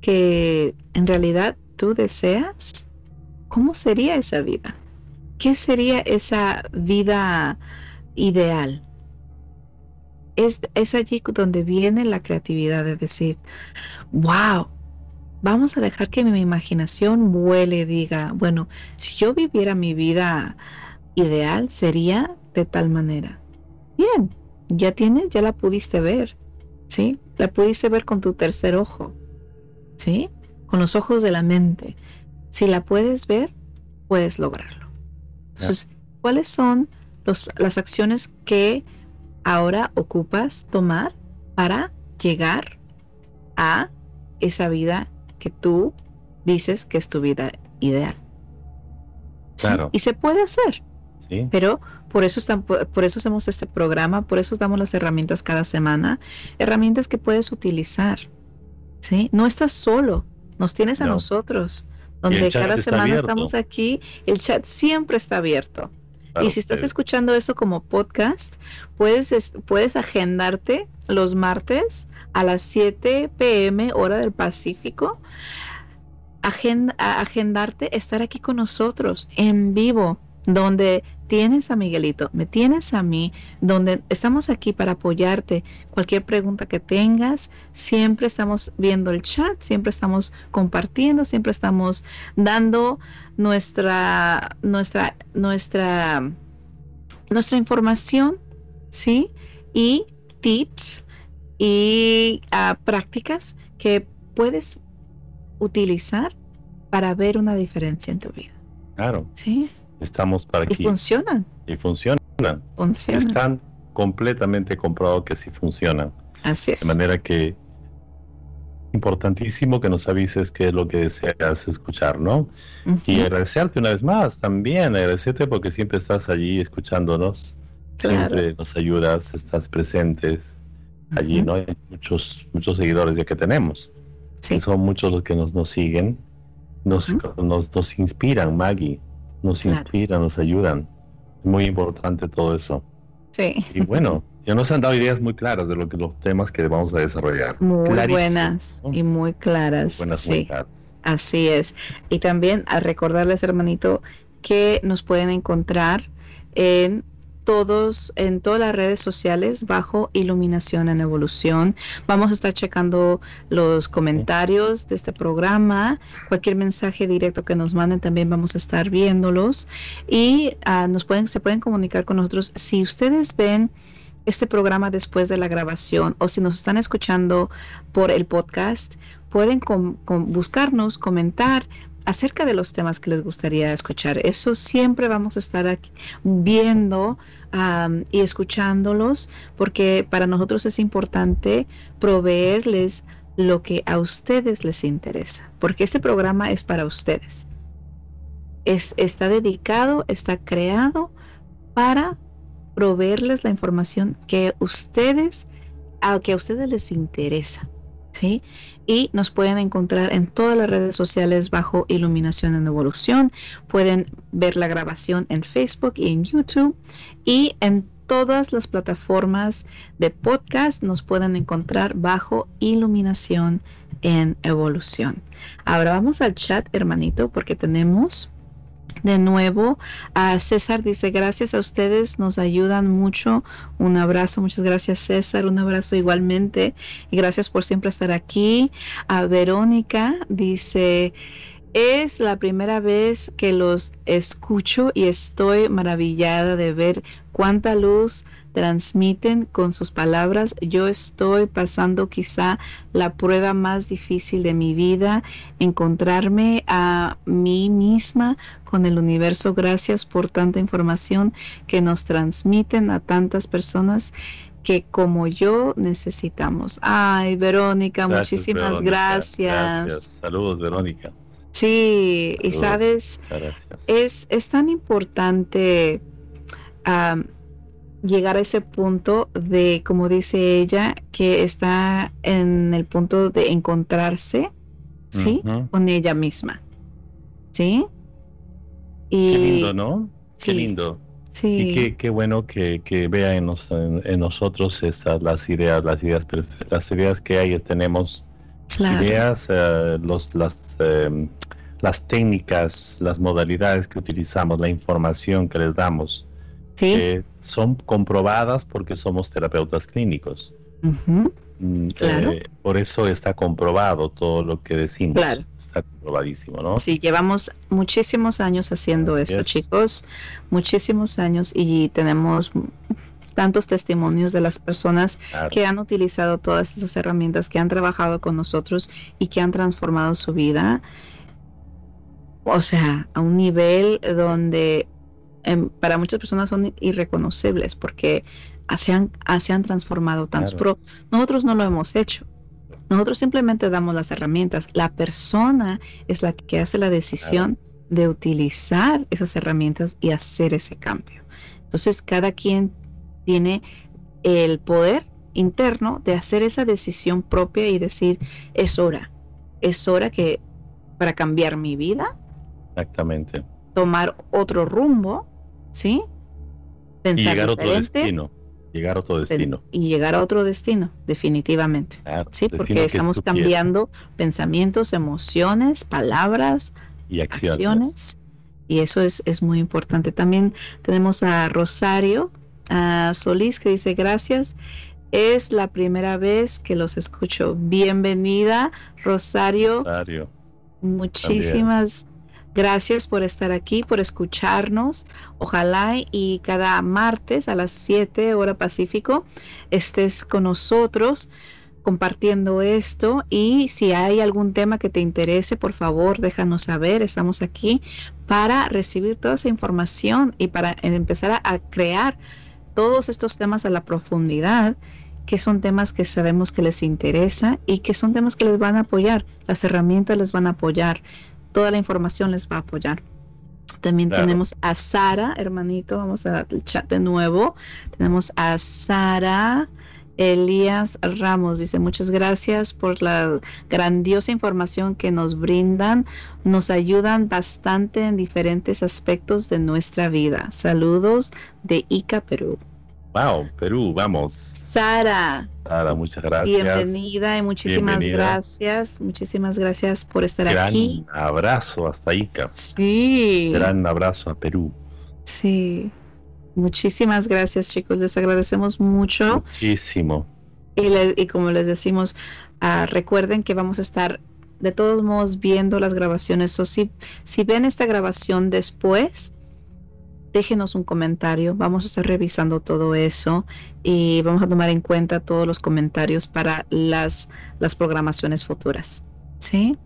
que en realidad tú deseas, ¿cómo sería esa vida? ¿Qué sería esa vida ideal? Es, es allí donde viene la creatividad de decir, wow, vamos a dejar que mi imaginación vuele y diga, bueno, si yo viviera mi vida ideal, sería de tal manera. Bien, ya tienes, ya la pudiste ver, ¿sí? La pudiste ver con tu tercer ojo, ¿sí? Con los ojos de la mente. Si la puedes ver, puedes lograrlo. Entonces, ¿cuáles son los, las acciones que ahora ocupas tomar para llegar a esa vida que tú dices que es tu vida ideal. Claro. Y se puede hacer. Sí. Pero por eso, están, por eso hacemos este programa, por eso damos las herramientas cada semana, herramientas que puedes utilizar. ¿sí? No estás solo, nos tienes a nosotros, donde cada semana estamos aquí, el chat siempre está abierto. y si estás escuchando eso como podcast, puedes, puedes agendarte los martes a las 7 pm hora del Pacífico, agendarte, estar aquí con nosotros en vivo, donde tienes a Miguelito, me tienes a mí, donde estamos aquí para apoyarte. Cualquier pregunta que tengas, siempre estamos viendo el chat, siempre estamos compartiendo, siempre estamos dando nuestra, nuestra, nuestra, nuestra información, ¿sí? Y tips y ah, prácticas que puedes utilizar para ver una diferencia en tu vida. Claro. Sí. Estamos para aquí. Y funcionan. Y funcionan. Funcionan. Están completamente comprobados que sí funcionan. Así es. De manera que importantísimo que nos avises qué es lo que deseas escuchar, ¿no? Y agradecerte una vez más también, agradecerte porque siempre estás allí escuchándonos, siempre nos ayudas, estás presentes allí, ¿no? Hay muchos, muchos seguidores ya que tenemos. Sí. son muchos los que nos, nos siguen, nos, nos, nos, inspiran, Maggie, nos inspiran, nos ayudan. Muy importante todo eso. Sí. Y bueno, *laughs* ya nos han dado ideas muy claras de lo que los temas que vamos a desarrollar. Muy buenas y muy claras. buenas, sí. Así es. Y también a recordarles, hermanito, que nos pueden encontrar en todos en todas las redes sociales bajo Iluminación en Evolución. Vamos a estar checando los comentarios de este programa, cualquier mensaje directo que nos manden también vamos a estar viéndolos. Y uh, nos pueden se pueden comunicar con nosotros. Si ustedes ven este programa después de la grabación o si nos están escuchando por el podcast, pueden buscarnos, comentar, acerca de los temas que les gustaría escuchar. Eso siempre vamos a estar aquí viendo y escuchándolos porque para nosotros es importante proveerles lo que a ustedes les interesa, porque este programa es para ustedes. Es, está dedicado, está creado para proveerles la información que ustedes, a que a ustedes les interesa. ¿Sí? Y nos pueden encontrar en todas las redes sociales bajo Iluminación en Evolución. Pueden ver la grabación en Facebook y en YouTube. Y en todas las plataformas de podcast nos pueden encontrar bajo Iluminación en Evolución. Ahora vamos al chat, hermanito, porque tenemos de nuevo. A César dice, gracias a ustedes, nos ayudan mucho. Un abrazo, muchas gracias César, un abrazo igualmente. Y gracias por siempre estar aquí. A Verónica dice, es la primera vez que los escucho y estoy maravillada de ver cuánta luz transmiten con sus palabras. Yo estoy pasando quizá la prueba más difícil de mi vida, encontrarme a mí misma con el universo. Gracias por tanta información que nos transmiten a tantas personas que como yo necesitamos. Ay, Verónica, muchísimas gracias. Saludos, Verónica. Sí, y sabes, es, es tan importante llegar a ese punto de, como dice ella, que está en el punto de encontrarse, ¿sí? Con ella misma, ¿sí? Y, qué lindo, ¿no? Qué lindo. Sí. Y qué, qué bueno que, que vea en, en, nosotros estas, las ideas, las ideas, las ideas que hay, tenemos, ideas, eh, los, las, em, las técnicas, las modalidades que utilizamos, la información que les damos, ¿Sí? Son comprobadas porque somos terapeutas clínicos. Mm, eh, por eso está comprobado todo lo que decimos. Claro. Está comprobadísimo, ¿no? Sí, llevamos muchísimos años haciendo esto, chicos. Muchísimos años y tenemos tantos testimonios de las personas que han utilizado todas esas herramientas, que han trabajado con nosotros y que han transformado su vida. O sea, a un nivel donde em, para muchas personas son irreconocibles porque se han, se han transformado tantos, pero nosotros no lo hemos hecho. Nosotros simplemente damos las herramientas. La persona es la que hace la decisión de utilizar esas herramientas y hacer ese cambio. Entonces, cada quien tiene el poder interno de hacer esa decisión propia y decir, es hora, es hora que para cambiar mi vida. Exactamente. Tomar otro rumbo, ¿sí? Pensar y llegar a otro destino. Llegar a otro destino. Y llegar a otro destino, definitivamente. sí, porque estamos cambiando pensamientos, emociones, palabras, y acciones. Y eso es, es muy importante. También tenemos a Rosario a Solís que dice gracias. Es la primera vez que los escucho. Bienvenida, Rosario. Rosario. Muchísimas Gracias por estar aquí, por escucharnos. Ojalá y cada martes a las 7 hora Pacífico estés con nosotros compartiendo esto y si hay algún tema que te interese, por favor, déjanos saber. Estamos aquí para recibir toda esa información y para empezar a, crear todos estos temas a la profundidad que son temas que sabemos que les interesa y que son temas que les van a apoyar, las herramientas les van a apoyar toda la información les va a apoyar. También tenemos a Sara, hermanito, vamos a el chat de nuevo. Tenemos a Sara Elías Ramos, dice muchas gracias por la grandiosa información que nos brindan. Nos ayudan bastante en diferentes aspectos de nuestra vida. Saludos de Ica, Perú. Wow, Perú, vamos. Sara. Sara, muchas gracias. Bienvenida y muchísimas gracias. Muchísimas gracias por estar aquí. Gran abrazo hasta Ica. Sí. Gran abrazo a Perú. Sí. Muchísimas gracias, chicos. Les agradecemos mucho. Muchísimo. Y, y como les decimos, uh, recuerden que vamos a estar de todos modos viendo las grabaciones. O si, si ven esta grabación después, déjenos un comentario. Vamos a estar revisando todo eso y vamos a tomar en cuenta todos los comentarios para las, las programaciones futuras. ¿Sí?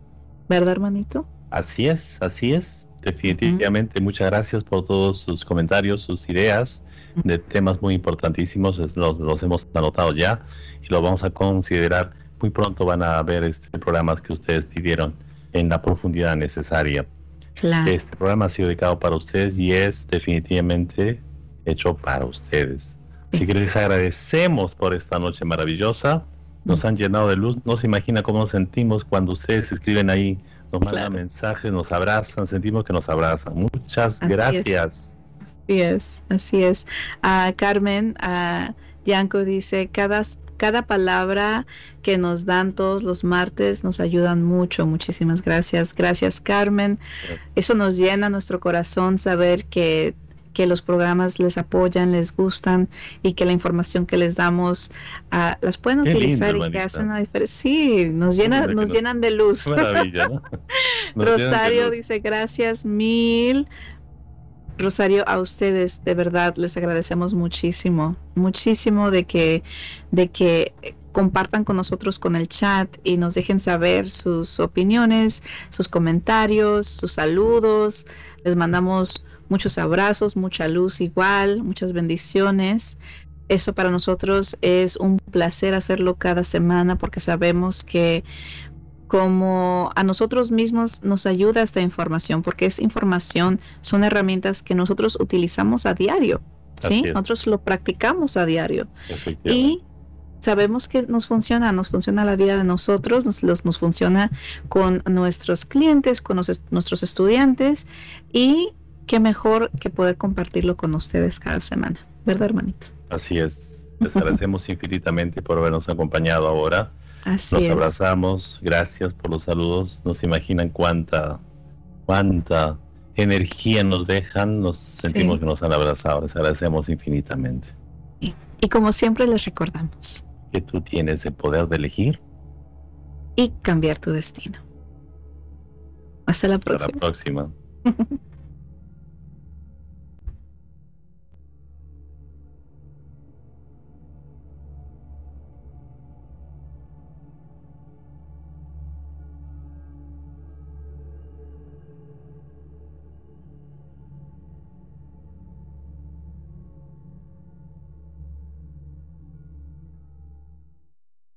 ¿Verdad, hermanito? Así es, así es. Definitivamente, muchas gracias por todos sus comentarios, sus ideas de temas muy importantísimos. Los, los hemos anotado ya y los vamos a considerar. Muy pronto van a ver este programas que ustedes pidieron en la profundidad necesaria. Este programa ha sido dedicado para ustedes y es definitivamente hecho para ustedes. Así que les agradecemos por esta noche maravillosa. Nos han llenado de luz. No se imagina cómo nos sentimos cuando ustedes escriben ahí, nos mandan mensajes, nos abrazan, sentimos que nos abrazan. Muchas gracias. Así es, así es. A Carmen, a Yanko dice, cada cada palabra que nos dan todos los martes nos ayudan mucho. Muchísimas gracias. Gracias, Carmen. Eso nos llena nuestro corazón saber que que los programas les apoyan, les gustan y que la información que les damos uh, las pueden utilizar y que hacen diferencia. Sí, nos, llena, nos llenan de luz. *laughs* Rosario dice gracias mil. Rosario, a ustedes de verdad les agradecemos muchísimo, muchísimo de que, de que compartan con nosotros con el chat y nos dejen saber sus opiniones, sus comentarios, sus saludos. Les mandamos muchos abrazos, mucha luz igual, muchas bendiciones. Eso para nosotros es un placer hacerlo cada semana porque sabemos que como a nosotros mismos nos ayuda esta información, porque es información, son herramientas que nosotros utilizamos a diario, ¿sí? Nosotros lo practicamos a diario. Y sabemos que nos funciona, nos funciona la vida de nosotros, nos, nos funciona con nuestros clientes, con nuestros estudiantes y qué mejor que poder compartirlo con ustedes cada semana, ¿verdad, hermanito? Así es. Les agradecemos infinitamente por habernos acompañado ahora. Así Nos abrazamos, gracias por los saludos. No se imaginan cuánta cuánta energía nos dejan, nos sentimos que nos han abrazado, les agradecemos infinitamente. Y como siempre les recordamos. Que tú tienes el poder de elegir. Y cambiar tu destino. Hasta la próxima. Hasta la próxima. *laughs*